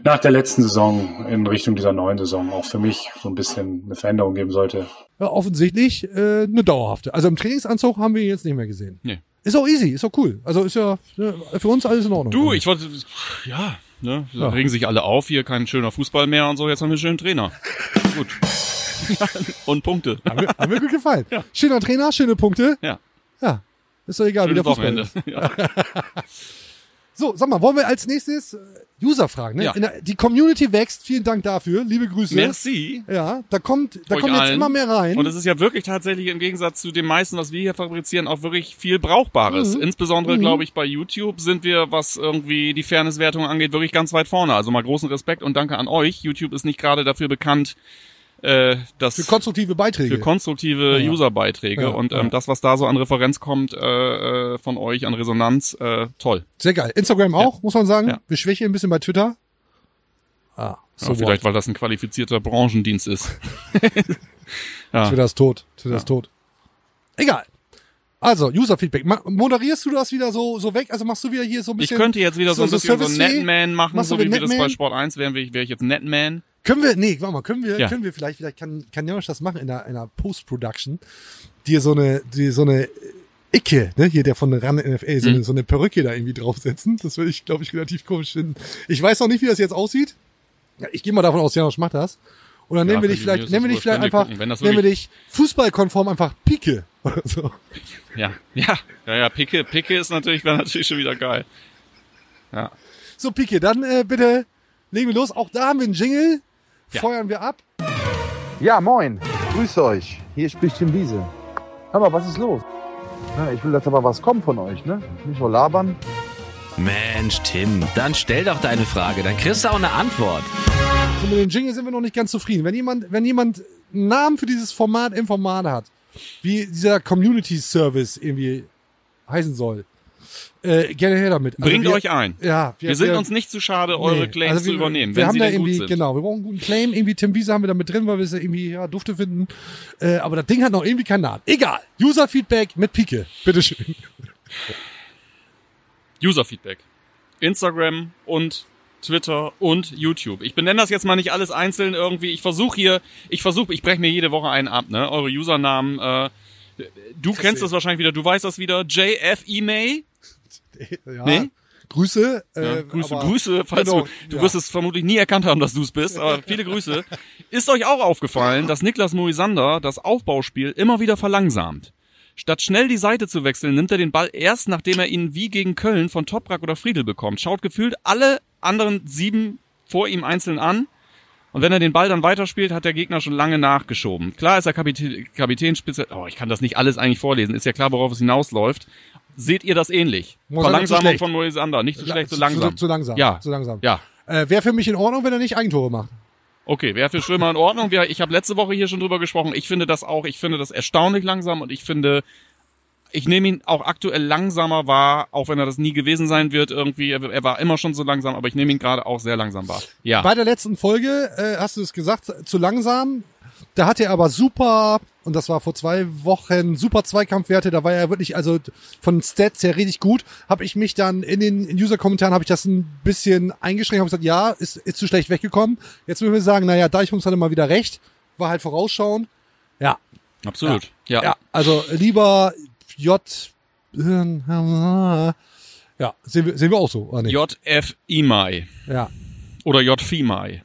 Speaker 4: nach der letzten Saison in Richtung dieser neuen Saison auch für mich so ein bisschen eine Veränderung geben sollte.
Speaker 1: Ja, offensichtlich äh, eine dauerhafte. Also im Trainingsanzug haben wir ihn jetzt nicht mehr gesehen.
Speaker 2: Nee.
Speaker 1: Ist auch easy, ist auch cool. Also ist ja ne, für uns alles in Ordnung.
Speaker 2: Du, ich wollte, ja, ne, da regen sich alle auf, hier kein schöner Fußball mehr und so, jetzt haben wir einen schönen Trainer. Gut. und Punkte.
Speaker 1: Haben mir, haben mir gut gefallen. Schöner Trainer, schöne Punkte.
Speaker 2: Ja.
Speaker 1: Ja. Ist doch egal, wie der
Speaker 2: Schönes
Speaker 1: Fußball
Speaker 2: Wochenende.
Speaker 1: ist.
Speaker 2: Ja.
Speaker 1: So, sag mal, wollen wir als nächstes äh, User fragen? Ne?
Speaker 2: Ja.
Speaker 1: Der, die Community wächst. Vielen Dank dafür. Liebe Grüße.
Speaker 2: Merci.
Speaker 1: Ja, da kommt, da
Speaker 2: euch
Speaker 1: kommt jetzt
Speaker 2: allen.
Speaker 1: immer mehr rein.
Speaker 2: Und es ist ja wirklich tatsächlich im Gegensatz zu dem meisten, was wir hier fabrizieren, auch wirklich viel Brauchbares.
Speaker 1: Mhm.
Speaker 2: Insbesondere, glaube ich, bei YouTube sind wir, was irgendwie die Fairnesswertung angeht, wirklich ganz weit vorne. Also mal großen Respekt und danke an euch. YouTube ist nicht gerade dafür bekannt, äh, das
Speaker 1: für konstruktive Beiträge.
Speaker 2: für konstruktive
Speaker 1: Ja.
Speaker 2: User-Beiträge
Speaker 1: Ja,
Speaker 2: und ähm,
Speaker 1: ja.
Speaker 2: das, was da so an Referenz kommt äh, äh, von euch, an Resonanz, äh, toll.
Speaker 1: Sehr geil. Instagram auch, muss man sagen. Wir schwächen ein bisschen bei Twitter. Ah, so
Speaker 2: vielleicht, weil das ein qualifizierter Branchendienst ist. ja.
Speaker 1: Twitter ist tot. Twitter ist tot. Egal. Also, User-Feedback. Moderierst du das wieder so, so weg? Also machst du wieder hier so ein
Speaker 2: Ich
Speaker 1: bisschen.
Speaker 2: könnte jetzt wieder so, ein bisschen so
Speaker 1: Service-Fee?
Speaker 2: Netman machen,
Speaker 1: Machst
Speaker 2: so wie wir das bei? Sport 1 wären, wäre ich, ich jetzt Netman.
Speaker 1: Können wir, nee, warte mal, können wir,
Speaker 2: Ja.
Speaker 1: können wir vielleicht, vielleicht kann, kann Janosch das machen in einer, in einer Post-Production, dir so eine, die, so eine Icke, ne, hier der von der RAN NFL, so,
Speaker 2: Mhm.
Speaker 1: eine, so eine Perücke da irgendwie draufsetzen. Das würde ich, glaube ich, relativ komisch finden. Ich weiß noch nicht, wie das jetzt aussieht. Ja, ich gehe mal davon aus, Janosch macht das. Und dann
Speaker 2: Ja,
Speaker 1: nehmen wir dich vielleicht, nennen wir dich vielleicht einfach,
Speaker 2: gucken.
Speaker 1: Nennen wir dich fußballkonform einfach Pike oder so.
Speaker 2: Ja, ja, ja, ja, Picke, Picke ist natürlich, wäre natürlich schon wieder geil. Ja.
Speaker 1: So, Pike, dann äh, bitte legen wir los. Auch da haben wir einen Jingle.
Speaker 2: Ja.
Speaker 1: Feuern wir ab.
Speaker 8: Ja, moin. Grüß euch. Hier spricht Tim Wiese. Hör mal, was ist los? Na, ich will, dass aber was kommt von euch, ne? Nicht nur labern.
Speaker 9: Mensch, Tim, dann stell doch deine Frage, dann kriegst du auch eine Antwort.
Speaker 1: So, mit dem Jingle sind wir noch nicht ganz zufrieden. Wenn jemand, wenn jemand einen Namen für dieses Format im Format hat, wie dieser Community Service irgendwie heißen soll, äh, gerne her damit. Also
Speaker 2: Bringt
Speaker 1: wir,
Speaker 2: euch ein.
Speaker 1: Ja,
Speaker 2: Wir sind uns nicht zu schade, eure
Speaker 1: nee,
Speaker 2: Claims
Speaker 1: also
Speaker 2: zu
Speaker 1: wir-
Speaker 2: übernehmen,
Speaker 1: Wir
Speaker 2: wenn
Speaker 1: haben
Speaker 2: sie
Speaker 1: da irgendwie,
Speaker 2: sind.
Speaker 1: genau, wir brauchen einen guten Claim. Irgendwie Tim Wiese haben wir da mit drin, weil wir es ja irgendwie ja, dufte finden. Äh, aber das Ding hat noch irgendwie keinen Namen. Egal. User Feedback mit Pike. Bitteschön.
Speaker 2: User-Feedback. Instagram und Twitter und YouTube. Ich benenne das jetzt mal nicht alles einzeln irgendwie. Ich versuche hier, ich versuche, ich breche mir jede Woche einen ab, ne? Eure Usernamen. Äh, du kennst das wahrscheinlich wieder, du weißt das wieder. JF E-Mail.
Speaker 1: Ja.
Speaker 2: Nee?
Speaker 1: Grüße. Äh,
Speaker 2: Ja, Grüße,
Speaker 1: aber-
Speaker 2: Grüße, falls
Speaker 1: genau,
Speaker 2: du, du
Speaker 1: ja.
Speaker 2: wirst es vermutlich nie erkannt haben, dass du es bist, aber viele Grüße. Ist euch auch aufgefallen, dass Niklas Moisander das Aufbauspiel immer wieder verlangsamt? Statt schnell die Seite zu wechseln, nimmt er den Ball erst, nachdem er ihn wie gegen Köln von Toprak oder Friedel bekommt. Schaut gefühlt alle anderen sieben vor ihm einzeln an. Und wenn er den Ball dann weiterspielt, hat der Gegner schon lange nachgeschoben. Klar ist er Kapitän, Kapitänspitze. Oh, ich kann das nicht alles eigentlich vorlesen. Ist ja klar, worauf es hinausläuft. Seht ihr das ähnlich?
Speaker 1: Zu
Speaker 2: Verlangsamung von Moisander. Nicht zu schlecht, zu
Speaker 1: Zu,
Speaker 2: langsam.
Speaker 1: zu langsam.
Speaker 2: Ja.
Speaker 1: Zu langsam.
Speaker 2: Ja.
Speaker 1: Äh, Wäre für mich in Ordnung, wenn er nicht Eigentore macht.
Speaker 2: Okay, wäre für Stürmer in Ordnung. Ich habe letzte Woche hier schon drüber gesprochen. Ich finde das auch, ich finde das erstaunlich langsam und ich finde, ich nehme ihn auch aktuell langsamer wahr, auch wenn er das nie gewesen sein wird irgendwie. Er, er war immer schon so langsam, aber ich nehme ihn gerade auch sehr langsam wahr. Ja.
Speaker 1: Bei der letzten Folge äh, hast du es gesagt, zu langsam. Da hatte er aber super, und das war vor zwei Wochen, super Zweikampfwerte. Da war er wirklich, also von Stats her richtig gut. Habe ich mich dann in den User-Kommentaren habe ich das ein bisschen eingeschränkt. Habe gesagt, ja, ist, ist zu schlecht weggekommen. Jetzt müssen wir sagen, naja, Deichmunds hatte mal wieder recht. War halt vorausschauend. Ja,
Speaker 2: Absolut. Ja.
Speaker 1: ja. Also lieber J. Ja, sehen wir, sehen wir auch so. Oder nicht?
Speaker 2: JF Imai
Speaker 1: Ja.
Speaker 2: oder J Fimai.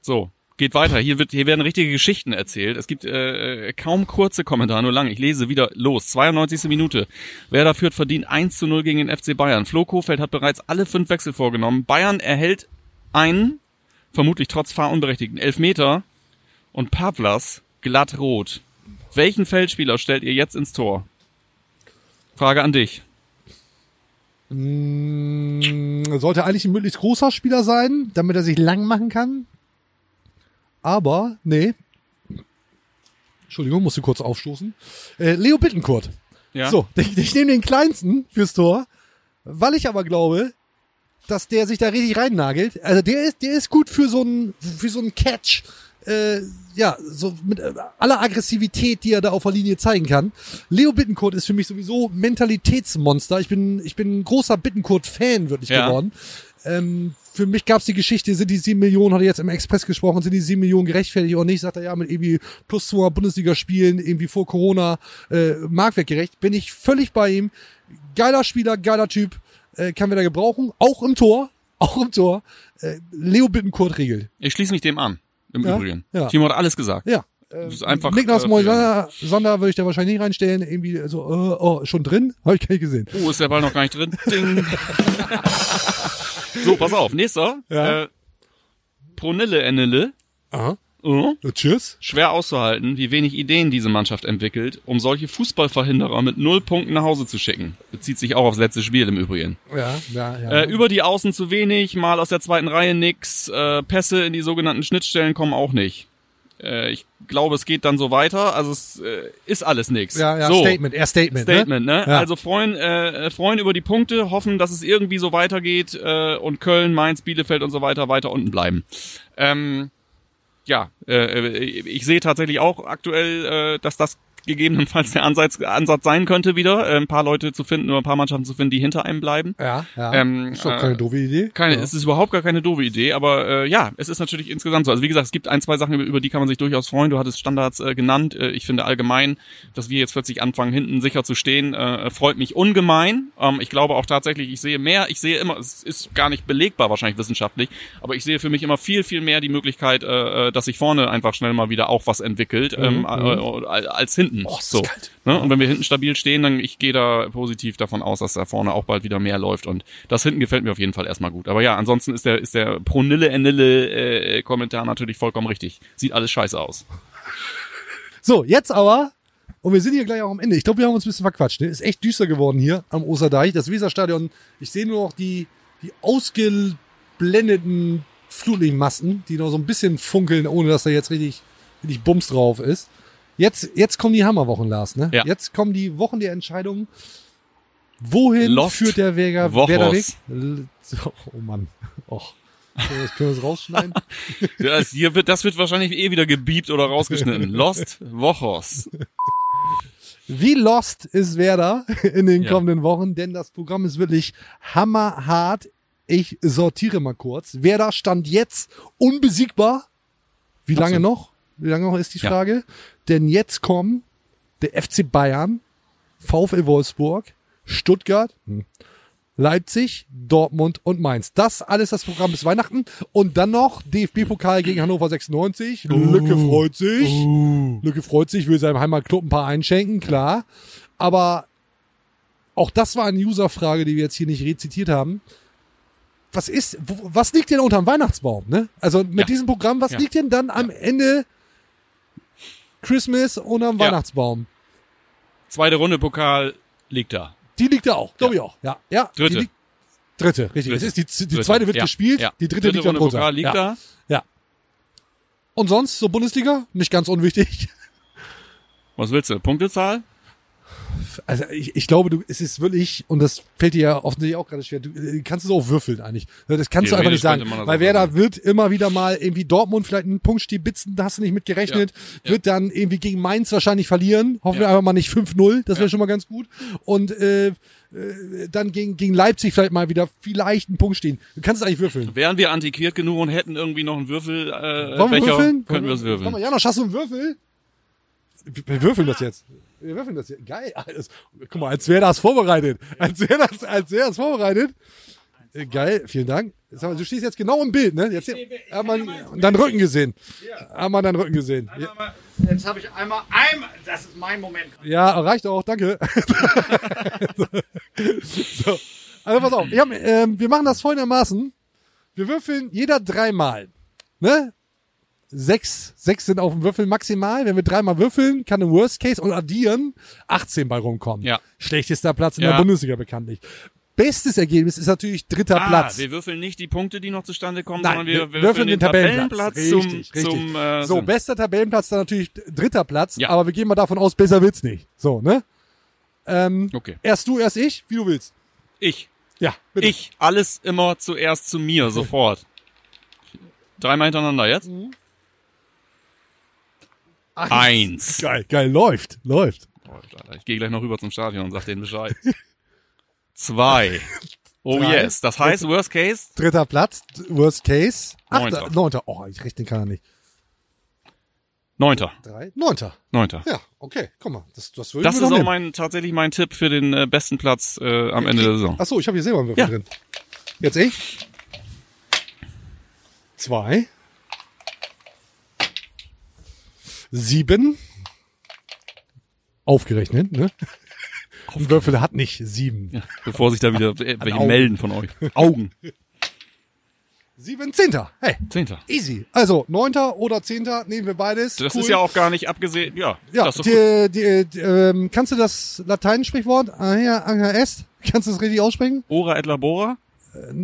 Speaker 2: So. Geht weiter. Hier wird, hier werden richtige Geschichten erzählt. Es gibt äh, kaum kurze Kommentare, nur lang. Ich lese wieder los. 92. Minute. Werder führt verdient 1 zu 0 gegen den FC Bayern. Flo Kofeld hat bereits alle fünf Wechsel vorgenommen. Bayern erhält einen, vermutlich trotz fahrunberechtigten, Elfmeter und Pavlas glatt rot. Welchen Feldspieler stellt ihr jetzt ins Tor? Frage an dich.
Speaker 1: Mm, Sollte eigentlich ein möglichst großer Spieler sein, damit er sich lang machen kann. Aber, nee. Entschuldigung, musste kurz aufstoßen. Äh, Leo Bittenkurt.
Speaker 2: Ja?
Speaker 1: So, ich, ich nehme den kleinsten fürs Tor, weil ich aber glaube, dass der sich da richtig reinnagelt. Also der ist, der ist gut für so einen, für so einen Catch. Äh, ja, so mit äh, aller Aggressivität, die er da auf der Linie zeigen kann. Leo Bittencourt ist für mich sowieso Mentalitätsmonster. Ich bin, ich bin ein großer Bittencourt-Fan, wirklich
Speaker 2: Ja.
Speaker 1: geworden. Ähm, für mich gab's die Geschichte, sind die sieben Millionen, hat er jetzt im Express gesprochen, sind die sieben Millionen gerechtfertigt oder nicht? Sagt er ja, mit irgendwie plus zwei Bundesliga-Spielen, irgendwie vor Corona, äh, marktwertgerecht. Bin ich völlig bei ihm. Geiler Spieler, geiler Typ, äh, kann wieder gebrauchen. Auch im Tor, auch im Tor. Äh, Leo Bittencourt regelt.
Speaker 2: Ich schließe mich dem an. Im
Speaker 1: Ja,
Speaker 2: Übrigen.
Speaker 1: ja.
Speaker 2: Timo hat alles gesagt.
Speaker 1: Ja.
Speaker 2: Das ist einfach.
Speaker 1: Niklas
Speaker 2: äh,
Speaker 1: Moisander Sonder würde ich da wahrscheinlich nicht reinstellen. Irgendwie so, äh, oh, schon drin? Habe ich gar nicht gesehen.
Speaker 2: Oh, ist der Ball noch gar nicht drin? Ding. so, pass auf. Nächster.
Speaker 1: Ja.
Speaker 2: Äh, Pronille Enille.
Speaker 1: Aha.
Speaker 2: Oh.
Speaker 1: Ja, tschüss.
Speaker 2: Schwer auszuhalten, wie wenig Ideen diese Mannschaft entwickelt, um solche Fußballverhinderer mit null Punkten nach Hause zu schicken. Bezieht sich auch aufs letzte Spiel im Übrigen.
Speaker 1: Ja, ja, ja.
Speaker 2: Äh, über die Außen zu wenig, mal aus der zweiten Reihe nix, äh, Pässe in die sogenannten Schnittstellen kommen auch nicht. Äh, ich glaube, es geht dann so weiter. Also es äh, ist alles nix.
Speaker 1: ja, ja,
Speaker 2: so.
Speaker 1: Statement, eher Statement.
Speaker 2: Statement, ne?
Speaker 1: Ja.
Speaker 2: Also freuen, äh, freuen über die Punkte, hoffen, dass es irgendwie so weitergeht äh, und Köln, Mainz, Bielefeld und so weiter weiter unten bleiben. Ähm, ja, äh, ich sehe tatsächlich auch aktuell, äh, dass das gegebenenfalls der Ansatz, Ansatz sein könnte wieder, äh, ein paar Leute zu finden oder ein paar Mannschaften zu finden, die hinter einem bleiben.
Speaker 1: Ja, ja.
Speaker 2: Ähm,
Speaker 1: ist doch
Speaker 2: äh,
Speaker 1: keine doofe Idee.
Speaker 2: Keine,
Speaker 1: ja.
Speaker 2: es ist überhaupt gar keine doofe Idee, aber äh, ja, es ist natürlich insgesamt so. Also wie gesagt, es gibt ein, zwei Sachen, über, über die kann man sich durchaus freuen. Du hattest Standards äh, genannt. Äh, ich finde allgemein, dass wir jetzt plötzlich anfangen, hinten sicher zu stehen, äh, freut mich ungemein. Ähm, ich glaube auch tatsächlich, ich sehe mehr, ich sehe immer, es ist gar nicht belegbar wahrscheinlich wissenschaftlich, aber ich sehe für mich immer viel, viel mehr die Möglichkeit, äh, äh, dass sich vorne einfach schnell mal wieder auch was entwickelt, ähm, äh, äh, als hinten.
Speaker 1: Oh, ist
Speaker 2: so. Ne? Und wenn wir hinten stabil stehen, dann ich gehe da positiv davon aus, dass da vorne auch bald wieder mehr läuft. Und das hinten gefällt mir auf jeden Fall erstmal gut. Aber ja, ansonsten ist der, ist der Pronille Enille äh, natürlich vollkommen richtig. Sieht alles scheiße aus.
Speaker 1: So, jetzt aber, und wir sind hier gleich auch am Ende. Ich glaube, wir haben uns ein bisschen verquatscht. Ne? Ist echt düster geworden hier am Osterdeich. Das Weserstadion, ich sehe nur noch die, die ausgeblendeten Flutlichtmasten, die noch so ein bisschen funkeln, ohne dass da jetzt richtig, richtig Bums drauf ist. Jetzt, jetzt kommen die Hammerwochen, Lars, ne?
Speaker 2: Ja.
Speaker 1: Jetzt kommen die Wochen der Entscheidung. Wohin
Speaker 2: Lost
Speaker 1: führt der Werder,
Speaker 2: Wochos.
Speaker 1: Werder Weg? L- So, oh Mann. Och. Können wir das- können wir das rausschneiden?
Speaker 2: Das, hier wird, das wird wahrscheinlich eh wieder gebiebt oder rausgeschnitten. Lost Wochos.
Speaker 1: Wie lost ist Werder in den
Speaker 2: Ja.
Speaker 1: kommenden Wochen? Denn das Programm ist wirklich hammerhart. Ich sortiere mal kurz. Werder stand jetzt unbesiegbar. Wie lange noch? Wie lange noch ist die
Speaker 2: Ja.
Speaker 1: Denn jetzt kommen der FC Bayern, VfL Wolfsburg, Stuttgart, Leipzig, Dortmund und Mainz. Das alles das Programm bis Weihnachten. Und dann noch DFB-Pokal gegen Hannover 96. Lücke freut sich. Lücke freut sich, will seinem Heimatclub ein paar einschenken, klar. Aber auch das war eine Userfrage, die wir jetzt hier nicht rezitiert haben. Was ist, was liegt denn unterm Weihnachtsbaum, ne? Also mit
Speaker 2: Ja.
Speaker 1: diesem Programm, was
Speaker 2: Ja.
Speaker 1: liegt denn dann am Ende Christmas unterm
Speaker 2: Ja.
Speaker 1: Weihnachtsbaum?
Speaker 2: Zweite Runde Pokal liegt da.
Speaker 1: Die liegt da auch, glaube ich auch. Ja, ja.
Speaker 2: Dritte.
Speaker 1: Die liegt, dritte, richtig.
Speaker 2: Dritte.
Speaker 1: Es ist die, die
Speaker 2: Dritte.
Speaker 1: zweite wird
Speaker 2: Ja.
Speaker 1: gespielt,
Speaker 2: Ja.
Speaker 1: die dritte, liegt dann
Speaker 2: Runde
Speaker 1: drunter.
Speaker 2: Pokal liegt
Speaker 1: ja.
Speaker 2: da.
Speaker 1: Ja. Und sonst, so Bundesliga, nicht ganz unwichtig.
Speaker 2: Was willst du? Punktezahl?
Speaker 1: Also ich, ich glaube, du, es ist wirklich, und das fällt dir ja offensichtlich auch gerade schwer, du äh, kannst es auch würfeln eigentlich. Das kannst du einfach nicht sagen.
Speaker 2: das
Speaker 1: Weil wer da
Speaker 2: würfeln.
Speaker 1: wird immer wieder mal irgendwie Dortmund vielleicht einen Punkt stibitzen, da hast du nicht mit gerechnet,
Speaker 2: Ja.
Speaker 1: wird dann irgendwie gegen Mainz wahrscheinlich verlieren. Hoffen wir
Speaker 2: Ja.
Speaker 1: einfach mal nicht 5-0, das wäre
Speaker 2: Ja.
Speaker 1: schon mal ganz gut. Und äh, äh, dann gegen, gegen Leipzig vielleicht mal wieder vielleicht einen Punkt stehen. Du kannst es eigentlich würfeln.
Speaker 2: Wären wir antiquiert genug und hätten irgendwie noch einen Würfel, äh,
Speaker 1: Wollen wir
Speaker 2: Becher,
Speaker 1: würfeln?
Speaker 2: könnten wir es
Speaker 1: Komm mal,
Speaker 2: würfeln.
Speaker 1: Janosch, hast du einen Würfel? Wir würfeln das jetzt. Wir würfeln das jetzt. Geil. Alles. Guck mal, als wäre das vorbereitet. Als wäre das, als wäre das vorbereitet. Äh, Geil, vielen Dank. Mal, du stehst jetzt genau im Bild, ne? Jetzt hat man deinen Rücken gesehen. Hat man deinen Rücken gesehen. Ja,
Speaker 5: Jetzt habe ich einmal, einmal, das ist mein Moment.
Speaker 1: ja reicht auch, danke. so. Also pass auf, hab, ähm, wir machen das folgendermaßen. Wir würfeln jeder dreimal. Ne? Sechs, sechs sind auf dem Würfel maximal. Wenn wir dreimal würfeln, kann im Worst Case und addieren 18 bei rumkommen.
Speaker 2: Ja.
Speaker 1: Schlechtester Platz in
Speaker 2: Ja.
Speaker 1: der Bundesliga bekanntlich. Bestes Ergebnis ist natürlich dritter
Speaker 2: Ah,
Speaker 1: Platz.
Speaker 2: wir würfeln nicht die Punkte, die noch zustande kommen,
Speaker 1: Nein,
Speaker 2: sondern wir,
Speaker 1: wir würfeln den Tabellenplatz.
Speaker 2: zum,
Speaker 1: Richtig, richtig.
Speaker 2: zum äh,
Speaker 1: so, bester Tabellenplatz dann natürlich dritter Platz,
Speaker 2: Ja.
Speaker 1: aber wir gehen mal davon aus, besser wird's nicht. So, ne? Ähm,
Speaker 2: Okay.
Speaker 1: Erst du, erst ich, wie du willst.
Speaker 2: Ich.
Speaker 1: Ja, bitte.
Speaker 2: Ich. Alles immer zuerst zu mir, sofort. Dreimal hintereinander jetzt.
Speaker 1: Mhm.
Speaker 2: Eins.
Speaker 1: Geil, geil, läuft, läuft.
Speaker 2: Läuft, Alter. Ich gehe gleich noch rüber zum Stadion und sag denen Bescheid. Zwei. Oh
Speaker 1: Drei.
Speaker 2: yes. Das heißt, worst case,
Speaker 1: Dritter Platz, Worst Case. Achter,
Speaker 2: Neunter.
Speaker 1: neunter. Oh, ich rechnen kann er nicht.
Speaker 2: neunter.
Speaker 1: Drei, neunter.
Speaker 2: Neunter.
Speaker 1: Ja, okay, guck mal, das, das
Speaker 2: Das
Speaker 1: ich
Speaker 2: ist auch mein, tatsächlich mein Tipp für den äh, besten Platz äh, am Ende der Saison.
Speaker 1: Ach so, ich habe hier Silberwürfel
Speaker 2: Ja.
Speaker 1: drin. Jetzt ich. Zwei. Sieben. Aufgerechnet, ne? Ein Würfel hat nicht sieben.
Speaker 2: Ja, bevor sich da wieder äh, welche
Speaker 1: Augen.
Speaker 2: melden von euch. Augen.
Speaker 1: Sieben, Zehnter. Hey,
Speaker 2: Zehnter.
Speaker 1: easy. Also, Neunter oder Zehnter, nehmen wir beides.
Speaker 2: Das
Speaker 1: Cool.
Speaker 2: ist ja auch gar nicht abgesehen. Ja,
Speaker 1: Ja,
Speaker 2: das ist doch gut.
Speaker 1: die, die, die, ähm, kannst du das Lateinsprichwort ah, ja, Anga est? Kannst du das richtig aussprechen?
Speaker 2: Ora et labora.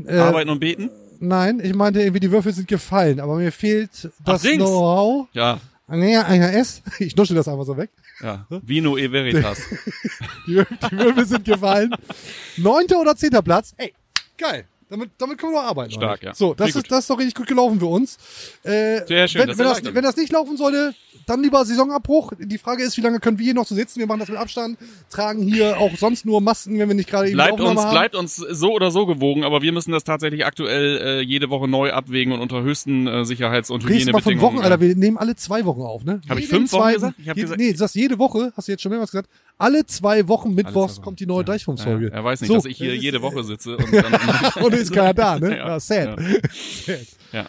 Speaker 1: Äh,
Speaker 2: Arbeiten und beten.
Speaker 1: Nein, ich meinte irgendwie, die Würfel sind gefallen, aber mir fehlt das
Speaker 2: Dings.
Speaker 1: Know-how.
Speaker 2: Ja,
Speaker 1: Anga Anga est? Ich nuschel das einfach so weg.
Speaker 2: ja. Vino e veritas.
Speaker 1: Die, die Würfel sind gefallen. Neunter oder zehnter Platz? Ey, geil. Damit, damit können wir noch arbeiten.
Speaker 2: Stark, ja.
Speaker 1: So, das ist, das ist doch richtig gut gelaufen für uns. Äh,
Speaker 2: Sehr schön,
Speaker 1: Wenn,
Speaker 2: das
Speaker 1: wenn, das, wenn das nicht laufen sollte, dann lieber Saisonabbruch. Die Frage ist, wie lange können wir hier noch so sitzen? Wir machen das mit Abstand, tragen hier auch sonst nur Masken, wenn wir nicht gerade eben
Speaker 2: Bleibt uns,
Speaker 1: haben.
Speaker 2: bleibt uns so oder so gewogen, aber wir müssen das tatsächlich aktuell äh, jede Woche neu abwägen und unter höchsten äh, Sicherheits- und
Speaker 1: du mal von
Speaker 2: Hygienebedingungen.
Speaker 1: Wochen, Alter. Wir nehmen alle zwei Wochen auf, ne?
Speaker 2: Hab ich fünf Wochen
Speaker 1: zweiten-
Speaker 2: gesagt? Ich hab
Speaker 1: jede,
Speaker 2: gesagt-
Speaker 1: Nee, du sagst jede Woche, hast du jetzt schon mehrmals gesagt. Alle zwei Wochen mittwochs
Speaker 2: Wochen.
Speaker 1: kommt die neue Deichfunksfolge.
Speaker 2: ja, er weiß nicht,
Speaker 1: So,
Speaker 2: dass ich hier jede Woche sitze und dann
Speaker 1: Ist keiner da, ne?
Speaker 2: Ja,
Speaker 1: Ja, sad. sad.
Speaker 2: Ja.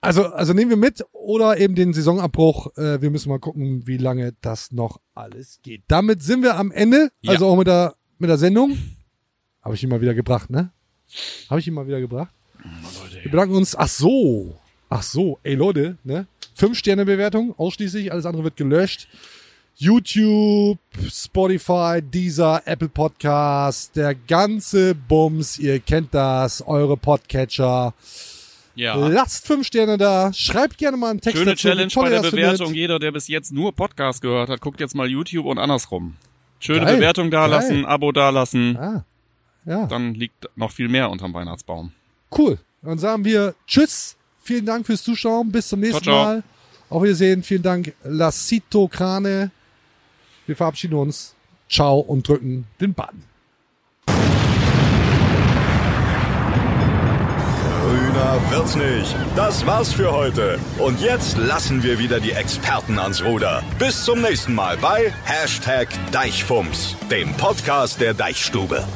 Speaker 1: Also, also nehmen wir mit oder eben den Saisonabbruch. Äh, wir müssen mal gucken, wie lange das noch alles geht. Damit sind wir am Ende.
Speaker 2: Ja.
Speaker 1: Also auch mit der, mit der Sendung. Habe ich ihn mal wieder gebracht, ne? Habe ich ihn mal wieder gebracht. Wir bedanken uns. Ach so. Ach so. Ey Leute, ne? Fünf Sterne Bewertung ausschließlich. Alles andere wird gelöscht. YouTube, Spotify, Deezer, Apple Podcast, der ganze Bums, ihr kennt das, eure Podcatcher.
Speaker 2: ja.
Speaker 1: Lasst fünf Sterne da, schreibt gerne mal einen Text
Speaker 2: Schöne
Speaker 1: dazu,
Speaker 2: Challenge bei der Bewertung.
Speaker 1: findet.
Speaker 2: Jeder, der bis jetzt nur Podcast gehört hat, guckt jetzt mal YouTube und andersrum. Schöne
Speaker 1: Geil,
Speaker 2: Bewertung dalassen,
Speaker 1: geil.
Speaker 2: Abo dalassen.
Speaker 1: Ah, ja,
Speaker 2: Dann liegt noch viel mehr unterm Weihnachtsbaum.
Speaker 1: cool. Dann sagen wir Tschüss, vielen Dank fürs Zuschauen, bis zum nächsten
Speaker 2: Ciao, ciao.
Speaker 1: Mal. Auf Wiedersehen, vielen Dank, Lassito Krane. Wir verabschieden uns. Ciao und drücken den Button.
Speaker 3: Grüner wird's nicht. Das war's für heute. Und jetzt lassen wir wieder die Experten ans Ruder. Bis zum nächsten Mal bei Hashtag Deichfumms, dem Podcast der Deichstube.